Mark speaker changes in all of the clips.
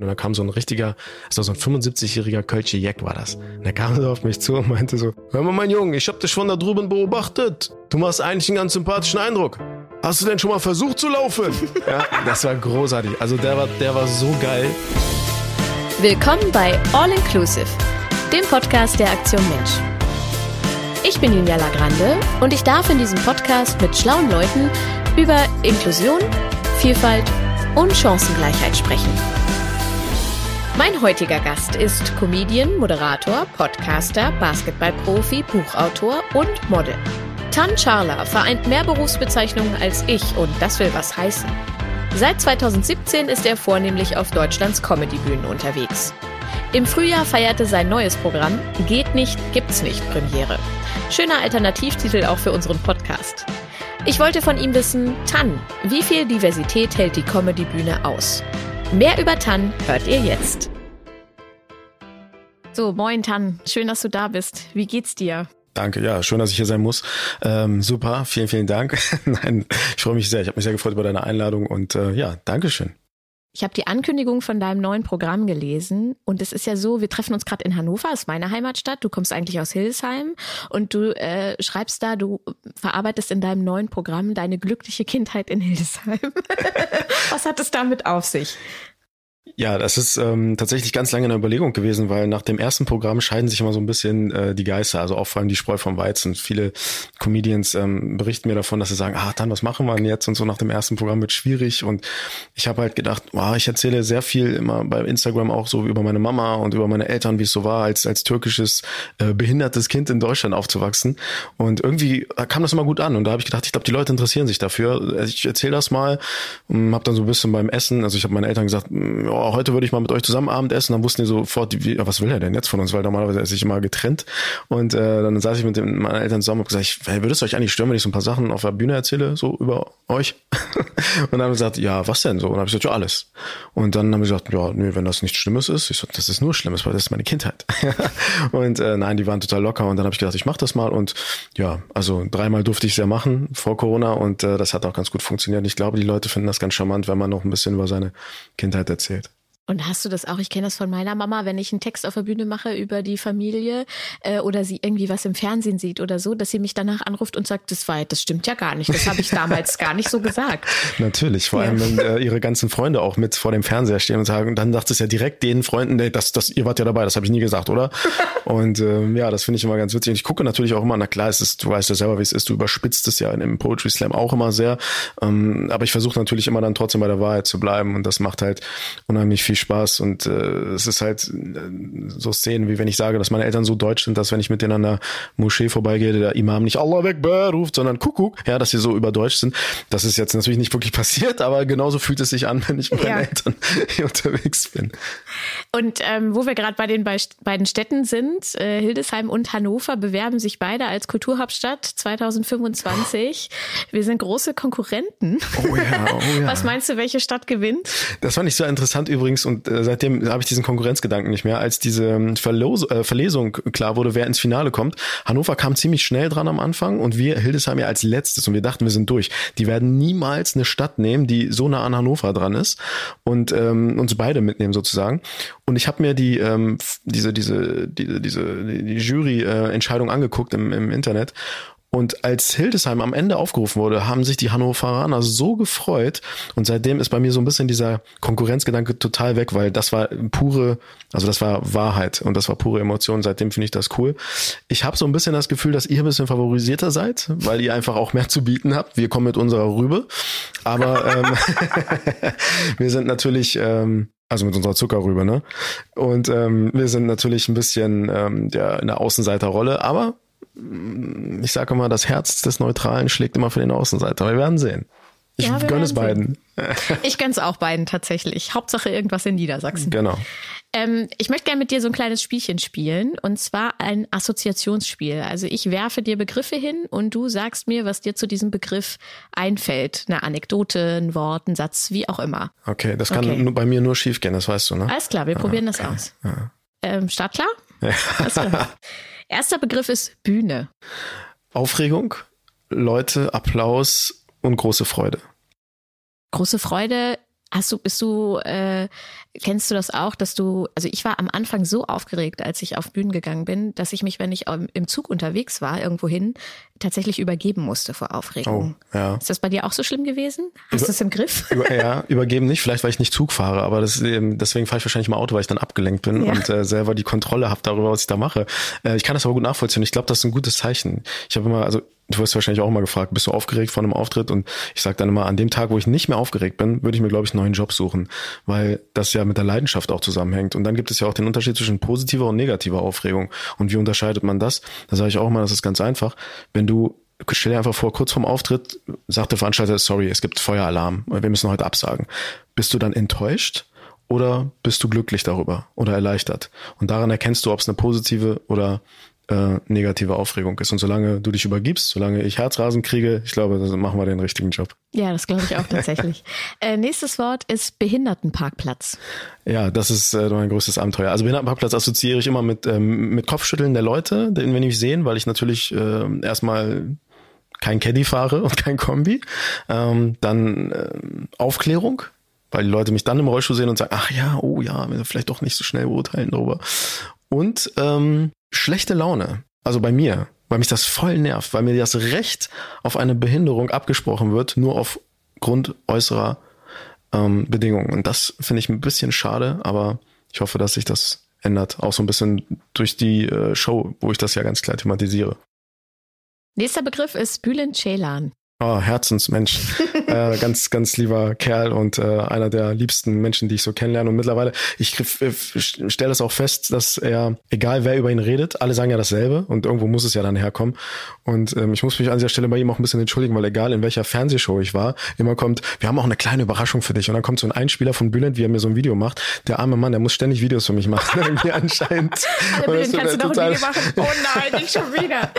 Speaker 1: Und dann kam so ein richtiger, also so ein 75-jähriger Kölsche Jack war das. Und der kam so auf mich zu und meinte so, hör mal mein Junge, ich hab dich von da drüben beobachtet. Du machst eigentlich einen ganz sympathischen Eindruck. Hast du denn schon mal versucht zu laufen? ja, das war großartig. Also der war, der war so geil.
Speaker 2: Willkommen bei All Inclusive, dem Podcast der Aktion Mensch. Ich bin Julia Lagrande und ich darf in diesem Podcast mit schlauen Leuten über Inklusion, Vielfalt und Chancengleichheit sprechen. Mein heutiger Gast ist Comedian, Moderator, Podcaster, Basketballprofi, Buchautor und Model. Tan Charla vereint mehr Berufsbezeichnungen als ich und das will was heißen. Seit 2017 ist er vornehmlich auf Deutschlands Comedybühnen unterwegs. Im Frühjahr feierte sein neues Programm Geht nicht, gibt's nicht Premiere. Schöner Alternativtitel auch für unseren Podcast. Ich wollte von ihm wissen, Tan, wie viel Diversität hält die Comedybühne aus? Mehr über Tan hört ihr jetzt. So, moin Tan, schön, dass du da bist. Wie geht's dir?
Speaker 1: Danke, ja, schön, dass ich hier sein muss. Ähm, super, vielen, vielen Dank. Nein, ich freue mich sehr. Ich habe mich sehr gefreut über deine Einladung und äh, ja, Dankeschön.
Speaker 2: Ich habe die Ankündigung von deinem neuen Programm gelesen und es ist ja so, wir treffen uns gerade in Hannover, ist meine Heimatstadt. Du kommst eigentlich aus Hildesheim und du äh, schreibst da, du verarbeitest in deinem neuen Programm deine glückliche Kindheit in Hildesheim. Was hat es damit auf sich?
Speaker 1: Ja, das ist ähm, tatsächlich ganz lange eine Überlegung gewesen, weil nach dem ersten Programm scheiden sich immer so ein bisschen äh, die Geister, also auch vor allem die Spreu vom Weizen. Viele Comedians ähm, berichten mir davon, dass sie sagen, ah, dann was machen wir denn jetzt? Und so nach dem ersten Programm wird schwierig. Und ich habe halt gedacht, wow, ich erzähle sehr viel immer bei Instagram auch so über meine Mama und über meine Eltern, wie es so war, als als türkisches äh, behindertes Kind in Deutschland aufzuwachsen. Und irgendwie kam das immer gut an. Und da habe ich gedacht, ich glaube, die Leute interessieren sich dafür. Ich erzähle das mal, habe dann so ein bisschen beim Essen, also ich habe meinen Eltern gesagt, oh, heute würde ich mal mit euch zusammen Abend essen. Dann wussten die sofort, wie, was will er denn jetzt von uns? Weil normalerweise esse ich immer getrennt. Und äh, dann saß ich mit den, meinen Eltern zusammen und gesagt, ich, hey, würdest du euch eigentlich stören, wenn ich so ein paar Sachen auf der Bühne erzähle, so über euch? und dann haben sie gesagt, ja, was denn so? Und dann habe ich gesagt, ja, alles. Und dann haben sie gesagt, ja, nö, wenn das nichts Schlimmes ist, ich so, das ist nur Schlimmes, weil das ist meine Kindheit. und äh, nein, die waren total locker und dann habe ich gedacht, ich mache das mal und ja, also dreimal durfte ich es ja machen vor Corona und äh, das hat auch ganz gut funktioniert. Ich glaube, die Leute finden das ganz charmant, wenn man noch ein bisschen über seine Kindheit erzählt.
Speaker 2: Und hast du das auch? Ich kenne das von meiner Mama, wenn ich einen Text auf der Bühne mache über die Familie äh, oder sie irgendwie was im Fernsehen sieht oder so, dass sie mich danach anruft und sagt, das war, das stimmt ja gar nicht. Das habe ich damals gar nicht so gesagt.
Speaker 1: Natürlich, vor allem wenn äh, ihre ganzen Freunde auch mit vor dem Fernseher stehen und sagen, dann sagt es ja direkt den Freunden, nee, das, das, ihr wart ja dabei, das habe ich nie gesagt, oder? und ähm, ja, das finde ich immer ganz witzig. Und ich gucke natürlich auch immer, na klar, es ist, du weißt ja selber, wie es ist, du überspitzt es ja in dem Poetry Slam auch immer sehr. Ähm, aber ich versuche natürlich immer dann trotzdem bei der Wahrheit zu bleiben und das macht halt unheimlich viel Spaß und äh, es ist halt äh, so Szenen, wie wenn ich sage, dass meine Eltern so deutsch sind, dass wenn ich mit denen an der Moschee vorbeigehe, der Imam nicht Allah Akbar ruft, sondern Kuckuck, ja, dass sie so überdeutsch sind. Das ist jetzt natürlich nicht wirklich passiert, aber genauso fühlt es sich an, wenn ich mit ja. meinen Eltern hier unterwegs bin.
Speaker 2: Und ähm, wo wir gerade bei den beiden Städten sind, äh, Hildesheim und Hannover bewerben sich beide als Kulturhauptstadt 2025. Wir sind große Konkurrenten. Oh ja, oh ja. Was meinst du, welche Stadt gewinnt?
Speaker 1: Das fand ich so interessant übrigens und äh, seitdem habe ich diesen Konkurrenzgedanken nicht mehr. Als diese ähm, Verlos äh, Verlesung klar wurde, wer ins Finale kommt, Hannover kam ziemlich schnell dran am Anfang und wir Hildesheim ja als letztes und wir dachten, wir sind durch. Die werden niemals eine Stadt nehmen, die so nah an Hannover dran ist und ähm, uns beide mitnehmen sozusagen. Und ich habe mir die ähm, diese diese diese diese die Jury-Entscheidung äh, angeguckt im, im Internet und als Hildesheim am Ende aufgerufen wurde, haben sich die Hannoveraner so gefreut. Und seitdem ist bei mir so ein bisschen dieser Konkurrenzgedanke total weg, weil das war pure, also das war Wahrheit und das war pure Emotion. Seitdem finde ich das cool. Ich habe so ein bisschen das Gefühl, dass ihr ein bisschen favorisierter seid, weil ihr einfach auch mehr zu bieten habt. Wir kommen mit unserer Rübe. Aber ähm, wir sind natürlich. Ähm, also mit unserer Zuckerrübe, ne? Und ähm, wir sind natürlich ein bisschen ähm, ja, in der Außenseiterrolle, aber ich sage immer, das Herz des Neutralen schlägt immer für den Außenseiter. Wir werden sehen. Ich ja, gönne es beiden.
Speaker 2: Ich gönne es auch beiden tatsächlich. Hauptsache irgendwas in Niedersachsen.
Speaker 1: Genau.
Speaker 2: Ähm, ich möchte gerne mit dir so ein kleines Spielchen spielen und zwar ein Assoziationsspiel. Also ich werfe dir Begriffe hin und du sagst mir, was dir zu diesem Begriff einfällt. Eine Anekdote, ein Wort, ein Satz, wie auch immer.
Speaker 1: Okay, das kann okay. bei mir nur schief gehen, das weißt du, ne?
Speaker 2: Alles klar, wir probieren okay. das aus. Ja. Ähm, startklar? Ja. Alles klar. Erster Begriff ist Bühne.
Speaker 1: Aufregung, Leute, Applaus und große Freude.
Speaker 2: Große Freude Hast du, bist du, äh, kennst du das auch, dass du, also ich war am Anfang so aufgeregt, als ich auf Bühnen gegangen bin, dass ich mich, wenn ich im Zug unterwegs war, irgendwohin, tatsächlich übergeben musste vor Aufregung.
Speaker 1: Oh, ja.
Speaker 2: Ist das bei dir auch so schlimm gewesen? Hast du es im Griff?
Speaker 1: Über, ja, übergeben nicht, vielleicht weil ich nicht Zug fahre, aber das, deswegen fahre ich wahrscheinlich mal Auto, weil ich dann abgelenkt bin ja. und äh, selber die Kontrolle habe darüber, was ich da mache. Äh, ich kann das aber gut nachvollziehen. Ich glaube, das ist ein gutes Zeichen. Ich habe immer, also du wirst wahrscheinlich auch immer gefragt, bist du aufgeregt vor einem Auftritt? Und ich sage dann immer, an dem Tag, wo ich nicht mehr aufgeregt bin, würde ich mir, glaube ich, einen neuen Job suchen, weil das ja mit der Leidenschaft auch zusammenhängt. Und dann gibt es ja auch den Unterschied zwischen positiver und negativer Aufregung. Und wie unterscheidet man das? Da sage ich auch immer, das ist ganz einfach. Wenn du stell dir einfach vor, kurz vorm Auftritt sagt der Veranstalter, sorry, es gibt Feueralarm, wir müssen heute absagen. Bist du dann enttäuscht oder bist du glücklich darüber oder erleichtert? Und daran erkennst du, ob es eine positive oder äh, negative Aufregung ist. Und solange du dich übergibst, solange ich Herzrasen kriege, ich glaube, dann machen wir den richtigen Job.
Speaker 2: Ja, das glaube ich auch tatsächlich. äh, nächstes Wort ist Behindertenparkplatz.
Speaker 1: Ja, das ist äh, mein größtes Abenteuer. Also Behindertenparkplatz assoziiere ich immer mit, ähm, mit Kopfschütteln der Leute, den wir nicht sehen, weil ich natürlich äh, erstmal kein Caddy fahre und kein Kombi. Ähm, dann äh, Aufklärung, weil die Leute mich dann im Rollstuhl sehen und sagen, ach ja, oh ja, vielleicht doch nicht so schnell beurteilen darüber. Und ähm, schlechte Laune. Also bei mir, weil mich das voll nervt, weil mir das Recht auf eine Behinderung abgesprochen wird, nur aufgrund äußerer ähm, Bedingungen. Und das finde ich ein bisschen schade, aber ich hoffe, dass sich das ändert. Auch so ein bisschen durch die äh, Show, wo ich das ja ganz klar thematisiere.
Speaker 2: Nächster Begriff ist Bülent Ceylan.
Speaker 1: Oh, Herzensmensch. äh, ganz, ganz lieber Kerl und äh, einer der liebsten Menschen, die ich so kennenlerne. Und mittlerweile, ich äh, stelle es auch fest, dass er, egal wer über ihn redet, alle sagen ja dasselbe und irgendwo muss es ja dann herkommen. Und ähm, ich muss mich an dieser Stelle bei ihm auch ein bisschen entschuldigen, weil egal in welcher Fernsehshow ich war, immer kommt, wir haben auch eine kleine Überraschung für dich. Und dann kommt so ein Einspieler von Bülent, wie er mir so ein Video macht. Der arme Mann, der muss ständig Videos für mich machen. Irgendwie anscheinend.
Speaker 2: Bülent, kannst du noch ein Video machen? Oh nein, nicht schon wieder.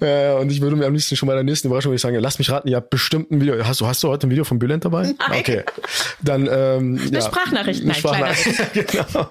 Speaker 1: ja, und ich würde mir am liebsten schon bei der nächsten Überraschung sagen, lass mich raten, ihr habt bestimmt ein Video. Hast du, hast du heute ein Video von Bülent dabei?
Speaker 2: Nein.
Speaker 1: Okay. Dann, ähm,
Speaker 2: eine
Speaker 1: ja.
Speaker 2: Sprachnachricht, nein,
Speaker 1: Sprachnachricht. genau.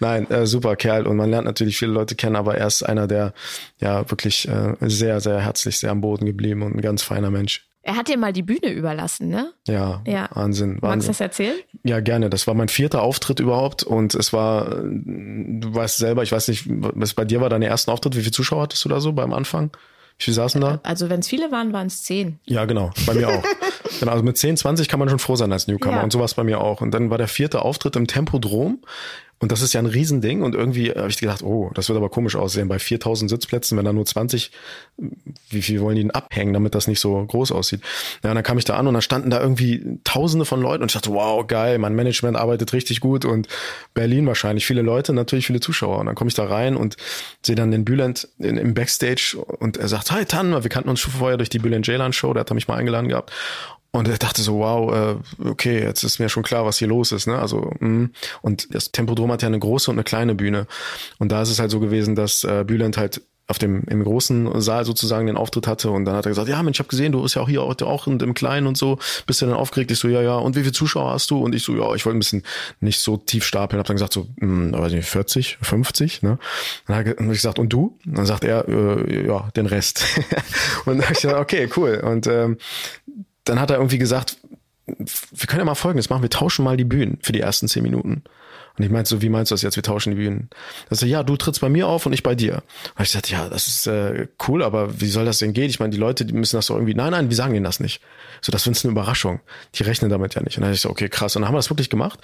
Speaker 1: Nein, äh, super Kerl. Und man lernt natürlich viele Leute kennen, aber er ist einer, der ja wirklich äh, sehr, sehr herzlich, sehr am Boden geblieben und ein ganz feiner Mensch.
Speaker 2: Er hat dir mal die Bühne überlassen, ne?
Speaker 1: Ja, ja. Wahnsinn, Wahnsinn.
Speaker 2: Magst du das erzählen?
Speaker 1: Ja, gerne. Das war mein vierter Auftritt überhaupt und es war, du weißt selber, ich weiß nicht, was bei dir war dein erster Auftritt. Wie viele Zuschauer hattest du da so beim Anfang? Wie viele saßen da?
Speaker 2: Also wenn es viele waren, waren es zehn.
Speaker 1: Ja, genau. Bei mir auch. genau, also mit 10, 20 kann man schon froh sein als Newcomer. Ja. Und so war es bei mir auch. Und dann war der vierte Auftritt im Tempodrom und das ist ja ein Riesending und irgendwie habe ich gedacht, oh, das wird aber komisch aussehen bei 4000 Sitzplätzen, wenn da nur 20, wie viel wollen die denn abhängen, damit das nicht so groß aussieht. Ja, und dann kam ich da an und da standen da irgendwie tausende von Leuten und ich dachte, wow, geil, mein Management arbeitet richtig gut und Berlin wahrscheinlich, viele Leute, natürlich viele Zuschauer. Und dann komme ich da rein und sehe dann den Bülent im Backstage und er sagt, hi Tan, wir kannten uns schon vorher durch die Bülent Jaylan Show, der hat mich mal eingeladen gehabt. Und er dachte so, wow, äh, okay, jetzt ist mir schon klar, was hier los ist. Ne? Also mh. und das Tempodrom hat ja eine große und eine kleine Bühne. Und da ist es halt so gewesen, dass äh, Bülent halt auf dem im großen Saal sozusagen den Auftritt hatte und dann hat er gesagt, ja Mensch, ich habe gesehen, du bist ja auch hier auch, und im Kleinen und so, bist du dann aufgeregt? Ich so, ja, ja, und wie viele Zuschauer hast du? Und ich so, ja, ich wollte ein bisschen nicht so tief stapeln, habe dann gesagt so, mh, weiß nicht, 40, 50, ne? Dann habe ich gesagt, und du? Und dann sagt er, äh, ja, den Rest. und dann habe ich gesagt, okay, cool. Und ähm, dann hat er irgendwie gesagt, wir können ja mal folgendes machen, wir tauschen mal die Bühnen für die ersten zehn Minuten. Und ich meinte so, wie meinst du das jetzt? Wir tauschen die Bühnen. Also ja, du trittst bei mir auf und ich bei dir. Und ich sagte, ja, das ist äh, cool, aber wie soll das denn gehen? Ich meine, die Leute, die müssen das doch irgendwie. Nein, nein, wir sagen denen das nicht. So, das ist eine Überraschung. Die rechnen damit ja nicht. Und dann ich so, okay, krass. Und dann haben wir das wirklich gemacht.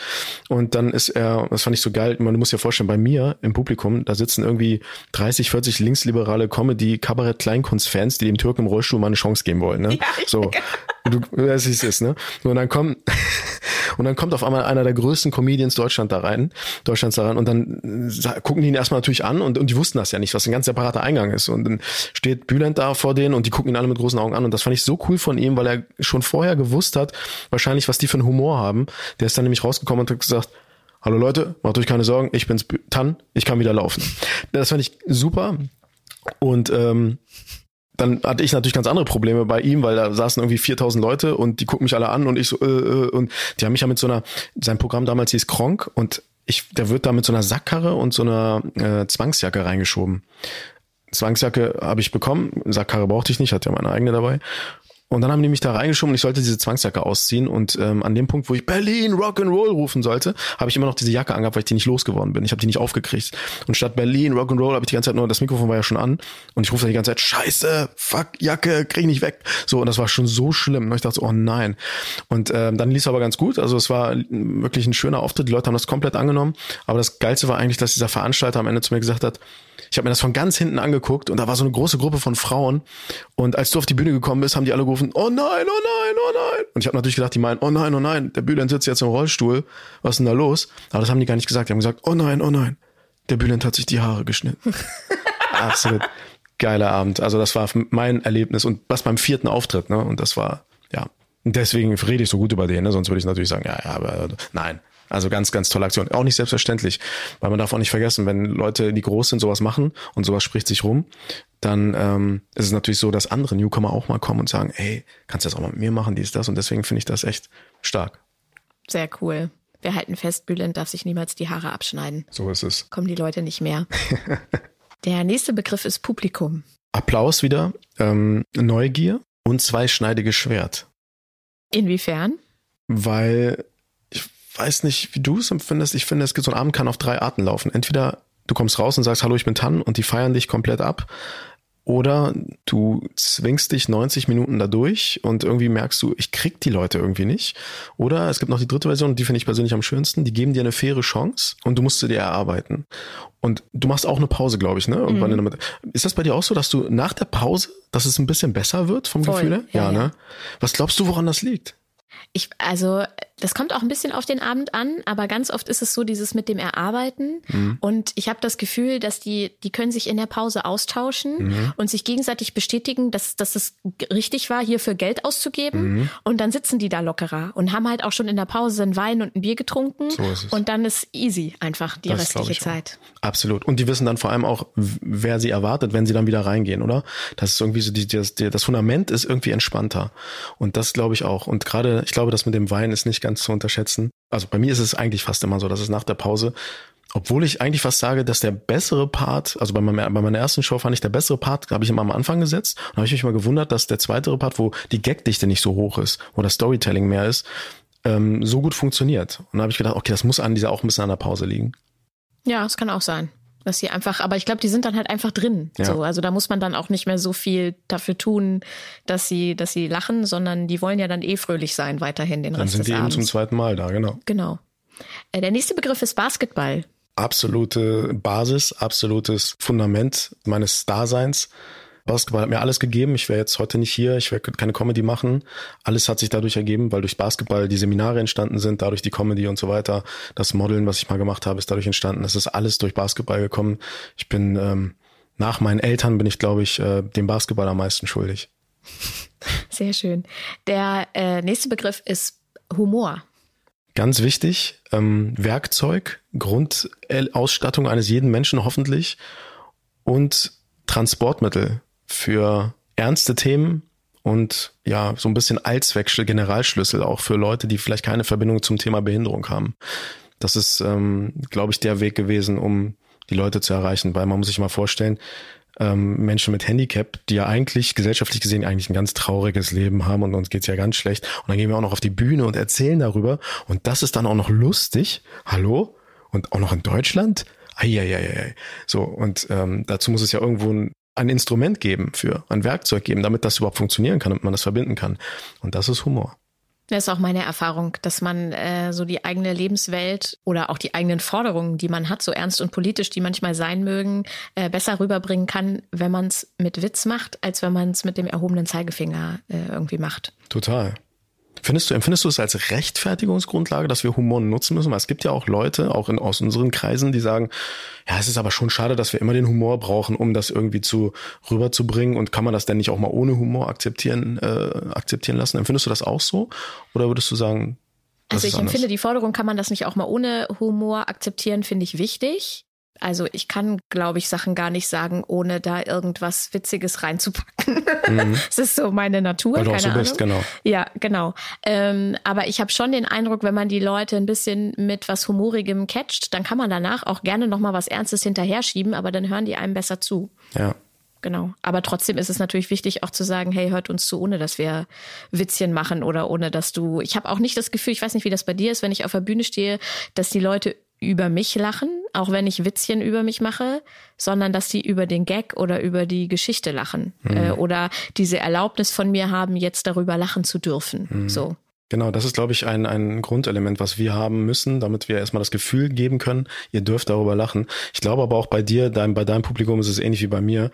Speaker 1: Und dann ist er, das fand ich so geil, man muss ja vorstellen, bei mir im Publikum, da sitzen irgendwie 30, 40 linksliberale Comedy, Kabarett, Kleinkunstfans, die dem Türken im Rollstuhl mal eine Chance geben wollen. Ne? Ja, so, du weißt, wie es ist, ne? Und dann kommen und dann kommt auf einmal einer der größten Comedians Deutschland da rein, Deutschlands da rein und dann gucken die ihn erstmal natürlich an und, und die wussten das ja nicht, was ein ganz separater Eingang ist. Und dann steht Bülent da vor denen und die gucken ihn alle mit großen Augen an und das fand ich so cool von ihm, weil er schon vorher gewusst hat, wahrscheinlich, was die für einen Humor haben. Der ist dann nämlich rausgekommen und hat gesagt, Hallo Leute, macht euch keine Sorgen, ich bin's Tan, ich kann wieder laufen. Das fand ich super. Und ähm, dann hatte ich natürlich ganz andere Probleme bei ihm, weil da saßen irgendwie 4000 Leute und die gucken mich alle an und ich so, äh, äh, und die haben mich ja mit so einer, sein Programm damals hieß Kronk und ich, der wird da mit so einer Sackkarre und so einer äh, Zwangsjacke reingeschoben. Zwangsjacke habe ich bekommen, Sackkarre brauchte ich nicht, hatte ja meine eigene dabei. Und dann haben die mich da reingeschoben und ich sollte diese Zwangsjacke ausziehen. Und ähm, an dem Punkt, wo ich Berlin Rock'n'Roll rufen sollte, habe ich immer noch diese Jacke angehabt, weil ich die nicht losgeworden bin. Ich habe die nicht aufgekriegt. Und statt Berlin Rock'n'Roll habe ich die ganze Zeit nur, das Mikrofon war ja schon an. Und ich rufe dann die ganze Zeit, scheiße, fuck, Jacke, krieg ich nicht weg. So, und das war schon so schlimm. Und ich dachte so, oh nein. Und ähm, dann lief es aber ganz gut. Also es war wirklich ein schöner Auftritt. Die Leute haben das komplett angenommen. Aber das Geilste war eigentlich, dass dieser Veranstalter am Ende zu mir gesagt hat, ich habe mir das von ganz hinten angeguckt und da war so eine große Gruppe von Frauen. Und als du auf die Bühne gekommen bist, haben die alle gerufen, oh nein, oh nein, oh nein. Und ich habe natürlich gedacht, die meinen, oh nein, oh nein, der Bülent sitzt jetzt im Rollstuhl. Was ist denn da los? Aber das haben die gar nicht gesagt. Die haben gesagt, oh nein, oh nein, der Bülent hat sich die Haare geschnitten. Absolut geiler Abend. Also das war mein Erlebnis und was beim vierten Auftritt, ne? Und das war, ja. Deswegen rede ich so gut über den, ne? Sonst würde ich natürlich sagen, ja, ja, aber nein. Also ganz, ganz tolle Aktion. Auch nicht selbstverständlich, weil man darf auch nicht vergessen, wenn Leute, die groß sind, sowas machen und sowas spricht sich rum, dann ähm, ist es natürlich so, dass andere Newcomer auch mal kommen und sagen, hey, kannst du das auch mal mit mir machen, dies, das. Und deswegen finde ich das echt stark.
Speaker 2: Sehr cool. Wir halten fest, Bülent darf sich niemals die Haare abschneiden.
Speaker 1: So ist es.
Speaker 2: Kommen die Leute nicht mehr. Der nächste Begriff ist Publikum.
Speaker 1: Applaus wieder, ähm, Neugier und zweischneidiges Schwert.
Speaker 2: Inwiefern?
Speaker 1: Weil weiß nicht, wie du es empfindest. Ich finde, es gibt so ein Abend kann auf drei Arten laufen. Entweder du kommst raus und sagst, hallo, ich bin Tan und die feiern dich komplett ab. Oder du zwingst dich 90 Minuten dadurch und irgendwie merkst du, ich krieg die Leute irgendwie nicht. Oder es gibt noch die dritte Version, die finde ich persönlich am schönsten. Die geben dir eine faire Chance und du musst sie dir erarbeiten. Und du machst auch eine Pause, glaube ich, ne? Irgendwann mhm. in der Ist das bei dir auch so, dass du nach der Pause, dass es ein bisschen besser wird vom Voll. Gefühl her? Ja, ja, ne? Was glaubst du, woran das liegt?
Speaker 2: Ich, also, das kommt auch ein bisschen auf den Abend an, aber ganz oft ist es so dieses mit dem Erarbeiten. Mhm. Und ich habe das Gefühl, dass die, die können sich in der Pause austauschen mhm. und sich gegenseitig bestätigen, dass, dass es richtig war, hierfür Geld auszugeben. Mhm. Und dann sitzen die da lockerer und haben halt auch schon in der Pause einen Wein und ein Bier getrunken. So ist es. Und dann ist easy einfach die das restliche Zeit.
Speaker 1: Auch. Absolut. Und die wissen dann vor allem auch, wer sie erwartet, wenn sie dann wieder reingehen, oder? Das ist irgendwie so, die, das, das Fundament ist irgendwie entspannter. Und das glaube ich auch. Und gerade, ich glaube, das mit dem Wein ist nicht ganz zu unterschätzen. Also bei mir ist es eigentlich fast immer so, dass es nach der Pause, obwohl ich eigentlich fast sage, dass der bessere Part, also bei, meiner, bei meiner ersten Show fand ich der bessere Part, habe ich immer am Anfang gesetzt und habe ich mich mal gewundert, dass der zweite Part, wo die Gagdichte nicht so hoch ist, wo das Storytelling mehr ist, ähm, so gut funktioniert. Und da habe ich gedacht, okay, das muss an dieser auch ein bisschen an der Pause liegen.
Speaker 2: Ja, es kann auch sein. Dass sie einfach, aber ich glaube, die sind dann halt einfach drin. Ja. So, also da muss man dann auch nicht mehr so viel dafür tun, dass sie, dass sie lachen, sondern die wollen ja dann eh fröhlich sein weiterhin den
Speaker 1: dann
Speaker 2: Rest
Speaker 1: des Abends.
Speaker 2: Dann
Speaker 1: sind die eben zum zweiten Mal da, genau.
Speaker 2: Genau. Äh, der nächste Begriff ist Basketball.
Speaker 1: Absolute Basis, absolutes Fundament meines Daseins. Basketball hat mir alles gegeben. Ich wäre jetzt heute nicht hier, ich werde keine Comedy machen. Alles hat sich dadurch ergeben, weil durch Basketball die Seminare entstanden sind, dadurch die Comedy und so weiter. Das Modeln, was ich mal gemacht habe, ist dadurch entstanden. Das ist alles durch Basketball gekommen. Ich bin ähm, nach meinen Eltern bin ich, glaube ich, äh, dem Basketball am meisten schuldig.
Speaker 2: Sehr schön. Der äh, nächste Begriff ist Humor.
Speaker 1: Ganz wichtig, ähm, Werkzeug, Grundausstattung eines jeden Menschen hoffentlich und Transportmittel für ernste Themen und ja, so ein bisschen Allzweckschlüssel, Generalschlüssel auch für Leute, die vielleicht keine Verbindung zum Thema Behinderung haben. Das ist, ähm, glaube ich, der Weg gewesen, um die Leute zu erreichen, weil man muss sich mal vorstellen, ähm, Menschen mit Handicap, die ja eigentlich gesellschaftlich gesehen eigentlich ein ganz trauriges Leben haben und uns geht's ja ganz schlecht. Und dann gehen wir auch noch auf die Bühne und erzählen darüber. Und das ist dann auch noch lustig. Hallo? Und auch noch in Deutschland? Eieieiei. So, und ähm, dazu muss es ja irgendwo ein, ein Instrument geben für, ein Werkzeug geben, damit das überhaupt funktionieren kann, damit man das verbinden kann. Und das ist Humor.
Speaker 2: Das ist auch meine Erfahrung, dass man äh, so die eigene Lebenswelt oder auch die eigenen Forderungen, die man hat, so ernst und politisch, die manchmal sein mögen, äh, besser rüberbringen kann, wenn man es mit Witz macht, als wenn man es mit dem erhobenen Zeigefinger äh, irgendwie macht.
Speaker 1: Total. Findest du, empfindest du es als Rechtfertigungsgrundlage, dass wir Humor nutzen müssen? Weil es gibt ja auch Leute, auch in, aus unseren Kreisen, die sagen, ja, es ist aber schon schade, dass wir immer den Humor brauchen, um das irgendwie zu rüberzubringen. Und kann man das denn nicht auch mal ohne Humor akzeptieren, äh, akzeptieren lassen? Empfindest du das auch so? Oder würdest du sagen,
Speaker 2: also ich empfinde die Forderung, kann man das nicht auch mal ohne Humor akzeptieren, finde ich wichtig. Also ich kann, glaube ich, Sachen gar nicht sagen, ohne da irgendwas Witziges reinzupacken. Mhm. das ist so meine Natur.
Speaker 1: Weil du
Speaker 2: keine
Speaker 1: auch so bist,
Speaker 2: Ahnung.
Speaker 1: genau.
Speaker 2: Ja, genau. Ähm, aber ich habe schon den Eindruck, wenn man die Leute ein bisschen mit was Humorigem catcht, dann kann man danach auch gerne nochmal was Ernstes hinterher schieben, aber dann hören die einem besser zu.
Speaker 1: Ja.
Speaker 2: genau. Aber trotzdem ist es natürlich wichtig, auch zu sagen, hey, hört uns zu, ohne dass wir Witzchen machen oder ohne dass du. Ich habe auch nicht das Gefühl, ich weiß nicht, wie das bei dir ist, wenn ich auf der Bühne stehe, dass die Leute über mich lachen, auch wenn ich Witzchen über mich mache, sondern dass sie über den Gag oder über die Geschichte lachen mhm. äh, oder diese Erlaubnis von mir haben, jetzt darüber lachen zu dürfen. Mhm. So.
Speaker 1: Genau, das ist, glaube ich, ein, ein Grundelement, was wir haben müssen, damit wir erstmal das Gefühl geben können, ihr dürft darüber lachen. Ich glaube aber auch bei dir, dein, bei deinem Publikum ist es ähnlich wie bei mir,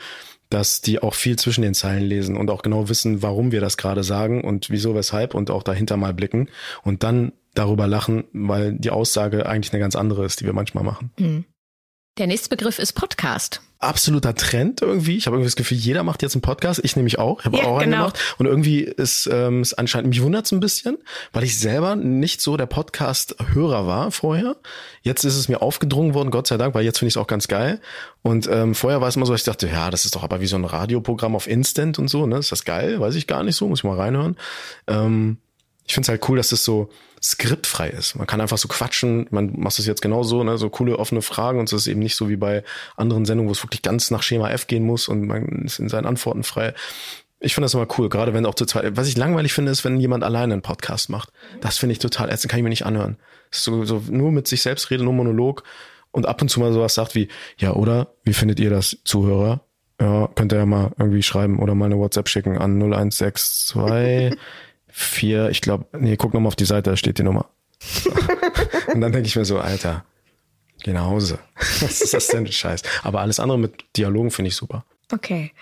Speaker 1: dass die auch viel zwischen den Zeilen lesen und auch genau wissen, warum wir das gerade sagen und wieso, weshalb und auch dahinter mal blicken und dann darüber lachen, weil die Aussage eigentlich eine ganz andere ist, die wir manchmal machen. Mhm.
Speaker 2: Der nächste Begriff ist Podcast.
Speaker 1: Absoluter Trend irgendwie. Ich habe irgendwie das Gefühl, jeder macht jetzt einen Podcast. Ich nämlich auch. Ich habe ja, auch einen genau. gemacht. Und irgendwie ist ähm, es anscheinend, mich wundert es ein bisschen, weil ich selber nicht so der Podcast-Hörer war vorher. Jetzt ist es mir aufgedrungen worden, Gott sei Dank, weil jetzt finde ich es auch ganz geil. Und ähm, vorher war es immer so, ich dachte, ja, das ist doch aber wie so ein Radioprogramm auf Instant und so, ne? Ist das geil? Weiß ich gar nicht so, muss ich mal reinhören. Ähm, ich finde es halt cool, dass es so skriptfrei ist. Man kann einfach so quatschen, man macht es jetzt genauso, ne, so coole offene Fragen und es ist eben nicht so wie bei anderen Sendungen, wo es wirklich ganz nach Schema F gehen muss und man ist in seinen Antworten frei. Ich finde das immer cool, gerade wenn auch zu zweit. Was ich langweilig finde, ist, wenn jemand alleine einen Podcast macht. Das finde ich total ätzend, kann ich mir nicht anhören. So, so nur mit sich selbst reden, nur Monolog und ab und zu mal sowas sagt wie, ja, oder wie findet ihr das, Zuhörer? Ja, könnt ihr ja mal irgendwie schreiben oder mal eine WhatsApp schicken an 0162 vier, ich glaube, nee, guck nochmal auf die Seite, da steht die Nummer. und dann denke ich mir so, Alter, geh nach Hause. Was ist das denn für Scheiß? Aber alles andere mit Dialogen finde ich super.
Speaker 2: Okay.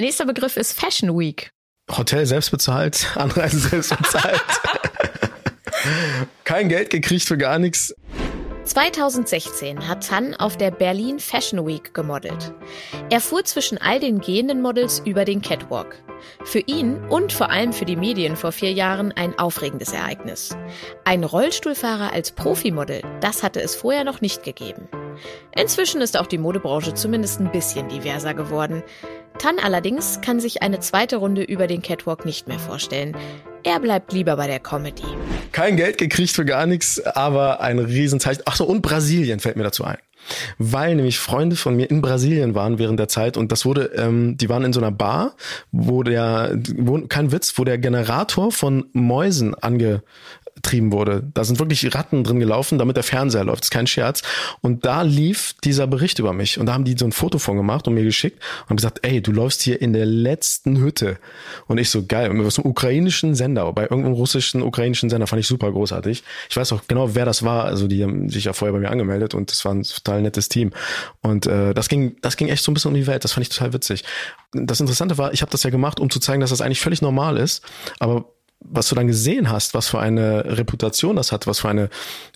Speaker 2: Nächster Begriff ist Fashion Week.
Speaker 1: Hotel selbst bezahlt, Anreise selbst bezahlt. Kein Geld gekriegt für gar nichts.
Speaker 2: 2016 hat Tan auf der Berlin Fashion Week gemodelt. Er fuhr zwischen all den gehenden Models über den Catwalk. Für ihn und vor allem für die Medien vor vier Jahren ein aufregendes Ereignis. Ein Rollstuhlfahrer als Profimodel, das hatte es vorher noch nicht gegeben. Inzwischen ist auch die Modebranche zumindest ein bisschen diverser geworden. Tan allerdings kann sich eine zweite Runde über den Catwalk nicht mehr vorstellen. Er bleibt lieber bei der Comedy.
Speaker 1: Kein Geld gekriegt für gar nichts, aber ein Riesenzeichen. Ach so, und Brasilien fällt mir dazu ein weil nämlich Freunde von mir in Brasilien waren während der Zeit und das wurde, ähm, die waren in so einer Bar, wo der, wo, kein Witz, wo der Generator von Mäusen ange, getrieben wurde. Da sind wirklich Ratten drin gelaufen, damit der Fernseher läuft. Das ist kein Scherz. Und da lief dieser Bericht über mich. Und da haben die so ein Foto von gemacht und mir geschickt und gesagt, ey, du läufst hier in der letzten Hütte. Und ich so, geil. Und aus einem ukrainischen Sender, bei irgendeinem russischen, ukrainischen Sender, fand ich super großartig. Ich weiß auch genau, wer das war. Also die haben sich ja vorher bei mir angemeldet und das war ein total nettes Team. Und äh, das ging, das ging echt so ein bisschen um die Welt. Das fand ich total witzig. Das Interessante war, ich habe das ja gemacht, um zu zeigen, dass das eigentlich völlig normal ist. Aber was du dann gesehen hast, was für eine Reputation das hat, was für eine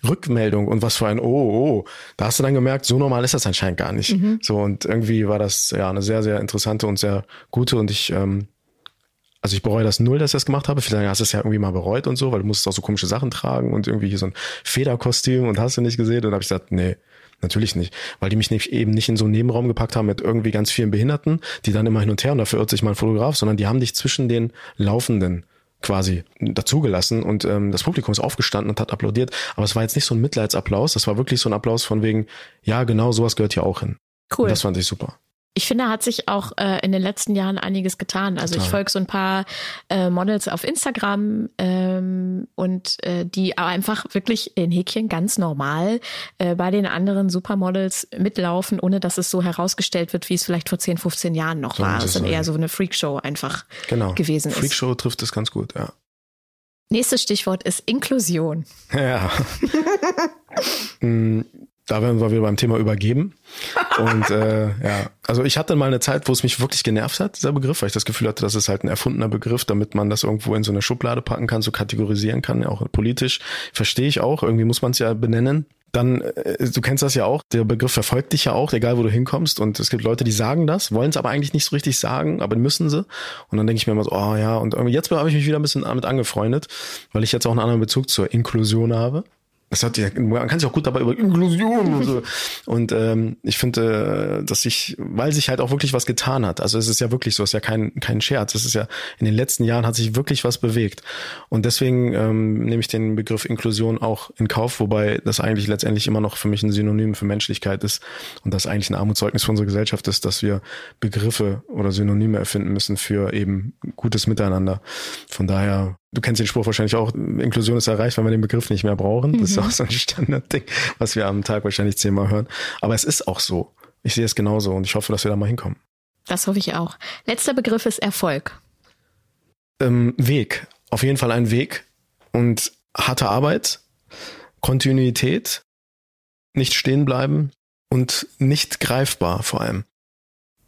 Speaker 1: Rückmeldung und was für ein Oh, oh, da hast du dann gemerkt, so normal ist das anscheinend gar nicht. Mhm. So und irgendwie war das ja eine sehr, sehr interessante und sehr gute und ich, ähm, also ich bereue das null, dass ich das gemacht habe. Vielleicht hast du es ja irgendwie mal bereut und so, weil du musstest auch so komische Sachen tragen und irgendwie hier so ein Federkostüm und hast du nicht gesehen. Und dann habe ich gesagt, nee, Natürlich nicht, weil die mich nicht, eben nicht in so einen Nebenraum gepackt haben mit irgendwie ganz vielen Behinderten, die dann immer hin und her und dafür irrt sich mal ein Fotograf, sondern die haben dich zwischen den Laufenden quasi dazugelassen und ähm, das Publikum ist aufgestanden und hat applaudiert. Aber es war jetzt nicht so ein Mitleidsapplaus, das war wirklich so ein Applaus von wegen, ja, genau, sowas gehört hier auch hin. Cool. Und das fand ich super.
Speaker 2: Ich finde, hat sich auch äh, in den letzten Jahren einiges getan. Also Total. ich folge so ein paar äh, Models auf Instagram ähm, und äh, die einfach wirklich in Häkchen ganz normal äh, bei den anderen Supermodels mitlaufen, ohne dass es so herausgestellt wird, wie es vielleicht vor 10, 15 Jahren noch so war. Es ist dann eher so eine Freakshow einfach genau. gewesen
Speaker 1: ist. Freakshow trifft es ganz gut, ja.
Speaker 2: Nächstes Stichwort ist Inklusion.
Speaker 1: Ja. Da werden wir wieder beim Thema übergeben. Und äh, ja, also ich hatte mal eine Zeit, wo es mich wirklich genervt hat, dieser Begriff, weil ich das Gefühl hatte, das ist halt ein erfundener Begriff, damit man das irgendwo in so eine Schublade packen kann, so kategorisieren kann, auch politisch. Verstehe ich auch, irgendwie muss man es ja benennen. Dann, äh, du kennst das ja auch, der Begriff verfolgt dich ja auch, egal wo du hinkommst. Und es gibt Leute, die sagen das, wollen es aber eigentlich nicht so richtig sagen, aber müssen sie. Und dann denke ich mir immer so, oh ja, und jetzt habe ich mich wieder ein bisschen damit angefreundet, weil ich jetzt auch einen anderen Bezug zur Inklusion habe. Das hat, man kann sich auch gut dabei über Inklusion und so. Und ähm, ich finde, äh, dass sich, weil sich halt auch wirklich was getan hat. Also es ist ja wirklich so, es ist ja kein, kein Scherz. Es ist ja, in den letzten Jahren hat sich wirklich was bewegt. Und deswegen ähm, nehme ich den Begriff Inklusion auch in Kauf, wobei das eigentlich letztendlich immer noch für mich ein Synonym für Menschlichkeit ist und das eigentlich ein Armutszeugnis für unsere Gesellschaft ist, dass wir Begriffe oder Synonyme erfinden müssen für eben gutes Miteinander. Von daher Du kennst den Spruch wahrscheinlich auch, Inklusion ist erreicht, wenn wir den Begriff nicht mehr brauchen. Das ist mhm. auch so ein Standardding, was wir am Tag wahrscheinlich zehnmal hören. Aber es ist auch so. Ich sehe es genauso und ich hoffe, dass wir da mal hinkommen.
Speaker 2: Das hoffe ich auch. Letzter Begriff ist Erfolg.
Speaker 1: Ähm, Weg. Auf jeden Fall ein Weg und harte Arbeit, Kontinuität, nicht stehen bleiben und nicht greifbar vor allem.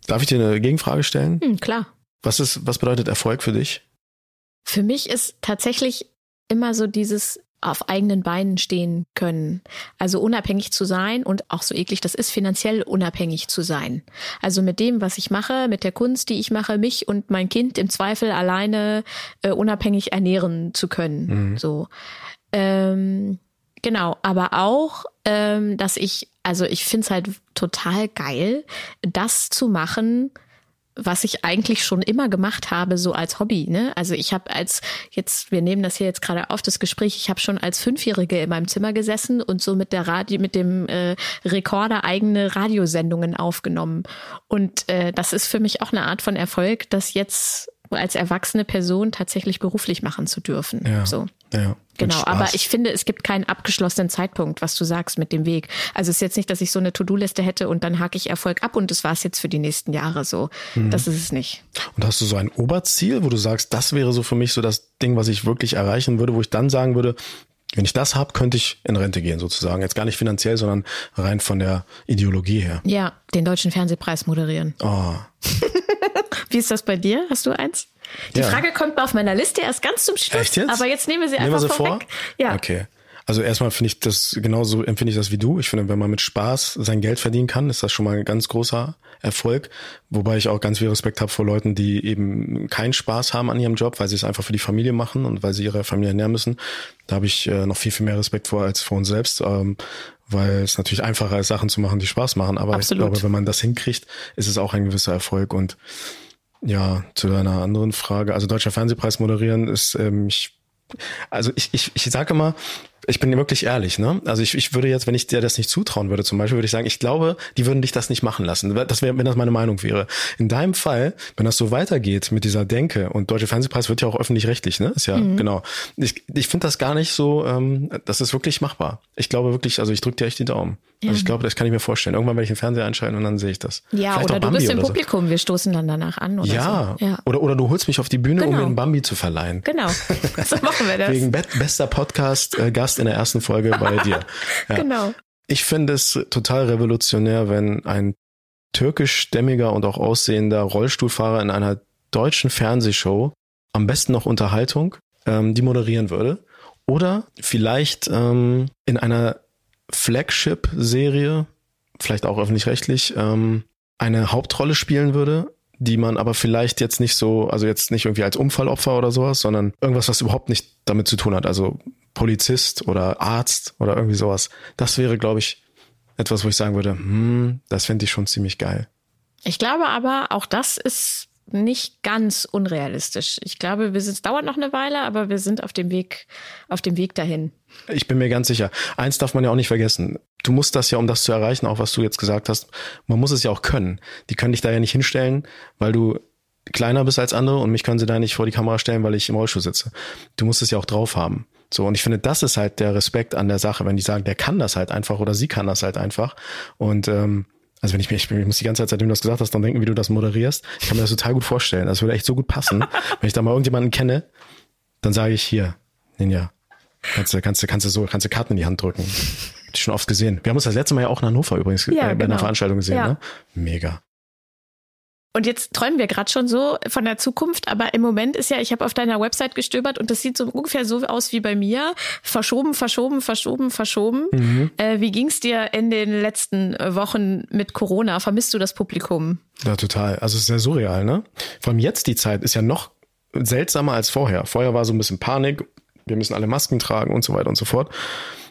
Speaker 1: Darf ich dir eine Gegenfrage stellen?
Speaker 2: Hm, klar.
Speaker 1: Was ist, was bedeutet Erfolg für dich?
Speaker 2: Für mich ist tatsächlich immer so dieses auf eigenen Beinen stehen können. Also unabhängig zu sein und auch so eklig das ist, finanziell unabhängig zu sein. Also mit dem, was ich mache, mit der Kunst, die ich mache, mich und mein Kind im Zweifel alleine äh, unabhängig ernähren zu können. Mhm. So. Ähm, genau, aber auch, ähm, dass ich, also ich finde es halt total geil, das zu machen, was ich eigentlich schon immer gemacht habe, so als Hobby. Ne? Also ich habe als jetzt, wir nehmen das hier jetzt gerade auf, das Gespräch, ich habe schon als Fünfjährige in meinem Zimmer gesessen und so mit der Radio, mit dem äh, Rekorder eigene Radiosendungen aufgenommen. Und äh, das ist für mich auch eine Art von Erfolg, das jetzt als erwachsene Person tatsächlich beruflich machen zu dürfen. Ja, so. Ja, genau, aber ich finde, es gibt keinen abgeschlossenen Zeitpunkt, was du sagst mit dem Weg. Also es ist jetzt nicht, dass ich so eine To-Do-Liste hätte und dann hake ich Erfolg ab und das war es jetzt für die nächsten Jahre so. Mhm. Das ist es nicht.
Speaker 1: Und hast du so ein Oberziel, wo du sagst, das wäre so für mich so das Ding, was ich wirklich erreichen würde, wo ich dann sagen würde, wenn ich das habe, könnte ich in Rente gehen sozusagen. Jetzt gar nicht finanziell, sondern rein von der Ideologie her.
Speaker 2: Ja, den deutschen Fernsehpreis moderieren. Oh. Wie ist das bei dir? Hast du eins? Die ja. Frage kommt auf meiner Liste erst ganz zum Schluss. Echt jetzt? Aber jetzt nehmen wir sie nehmen einfach wir sie vorweg.
Speaker 1: vor. Ja. Okay. Also erstmal finde ich das genauso empfinde ich das wie du. Ich finde, wenn man mit Spaß sein Geld verdienen kann, ist das schon mal ein ganz großer Erfolg. Wobei ich auch ganz viel Respekt habe vor Leuten, die eben keinen Spaß haben an ihrem Job, weil sie es einfach für die Familie machen und weil sie ihre Familie ernähren müssen. Da habe ich äh, noch viel, viel mehr Respekt vor als vor uns selbst. Ähm, weil es natürlich einfacher ist, Sachen zu machen, die Spaß machen. Aber Absolut. ich glaube, wenn man das hinkriegt, ist es auch ein gewisser Erfolg. Und ja, zu deiner anderen Frage. Also Deutscher Fernsehpreis moderieren ist, ähm, ich, also ich, ich, ich sage immer, ich bin wirklich ehrlich, ne? Also ich, ich würde jetzt, wenn ich dir das nicht zutrauen würde, zum Beispiel, würde ich sagen, ich glaube, die würden dich das nicht machen lassen. Das wäre, wenn das meine Meinung wäre. In deinem Fall, wenn das so weitergeht mit dieser Denke und Deutsche Fernsehpreis wird ja auch öffentlich-rechtlich, ne? Ist ja mhm. genau. Ich, ich finde das gar nicht so, ähm, das ist wirklich machbar. Ich glaube wirklich, also ich drücke dir echt die Daumen. Ja. Also ich glaube, das kann ich mir vorstellen. Irgendwann werde ich den Fernseher einschalten und dann sehe ich das.
Speaker 2: Ja, Vielleicht oder du bist im Publikum, so. wir stoßen dann danach an oder
Speaker 1: ja. so. Ja, oder, oder du holst mich auf die Bühne, genau. um mir einen Bambi zu verleihen.
Speaker 2: Genau, so machen wir das.
Speaker 1: Wegen be bester Podcast-Gast äh, in der ersten Folge bei dir. Ja. Genau. Ich finde es total revolutionär, wenn ein türkischstämmiger und auch aussehender Rollstuhlfahrer in einer deutschen Fernsehshow, am besten noch Unterhaltung, ähm, die moderieren würde. Oder vielleicht ähm, in einer Flagship-Serie, vielleicht auch öffentlich-rechtlich, ähm, eine Hauptrolle spielen würde, die man aber vielleicht jetzt nicht so, also jetzt nicht irgendwie als Unfallopfer oder sowas, sondern irgendwas, was überhaupt nicht damit zu tun hat. Also Polizist oder Arzt oder irgendwie sowas. Das wäre, glaube ich, etwas, wo ich sagen würde, hm, das fände ich schon ziemlich geil.
Speaker 2: Ich glaube aber, auch das ist nicht ganz unrealistisch. Ich glaube, wir sind, es dauert noch eine Weile, aber wir sind auf dem Weg, auf dem Weg dahin.
Speaker 1: Ich bin mir ganz sicher. Eins darf man ja auch nicht vergessen. Du musst das ja, um das zu erreichen, auch was du jetzt gesagt hast, man muss es ja auch können. Die können dich da ja nicht hinstellen, weil du kleiner bist als andere und mich können sie da nicht vor die Kamera stellen, weil ich im Rollstuhl sitze. Du musst es ja auch drauf haben. So, und ich finde, das ist halt der Respekt an der Sache, wenn die sagen, der kann das halt einfach oder sie kann das halt einfach. Und ähm, also wenn ich mir, ich, muss die ganze Zeit, seitdem du das gesagt hast, dann denken, wie du das moderierst. Ich kann mir das total gut vorstellen. Das würde echt so gut passen. wenn ich da mal irgendjemanden kenne, dann sage ich hier, Ninja, kannst du, kannst du, kannst du so, kannst du Karten in die Hand drücken. Hab ich schon oft gesehen. Wir haben uns das letzte Mal ja auch in Hannover übrigens ja, bei genau. einer Veranstaltung gesehen, ja. ne? Mega.
Speaker 2: Und jetzt träumen wir gerade schon so von der Zukunft, aber im Moment ist ja, ich habe auf deiner Website gestöbert und das sieht so ungefähr so aus wie bei mir. Verschoben, verschoben, verschoben, verschoben. Mhm. Äh, wie ging's dir in den letzten Wochen mit Corona? Vermisst du das Publikum?
Speaker 1: Ja, total. Also es ist sehr surreal, ne? Vor allem jetzt die Zeit ist ja noch seltsamer als vorher. Vorher war so ein bisschen Panik, wir müssen alle Masken tragen und so weiter und so fort.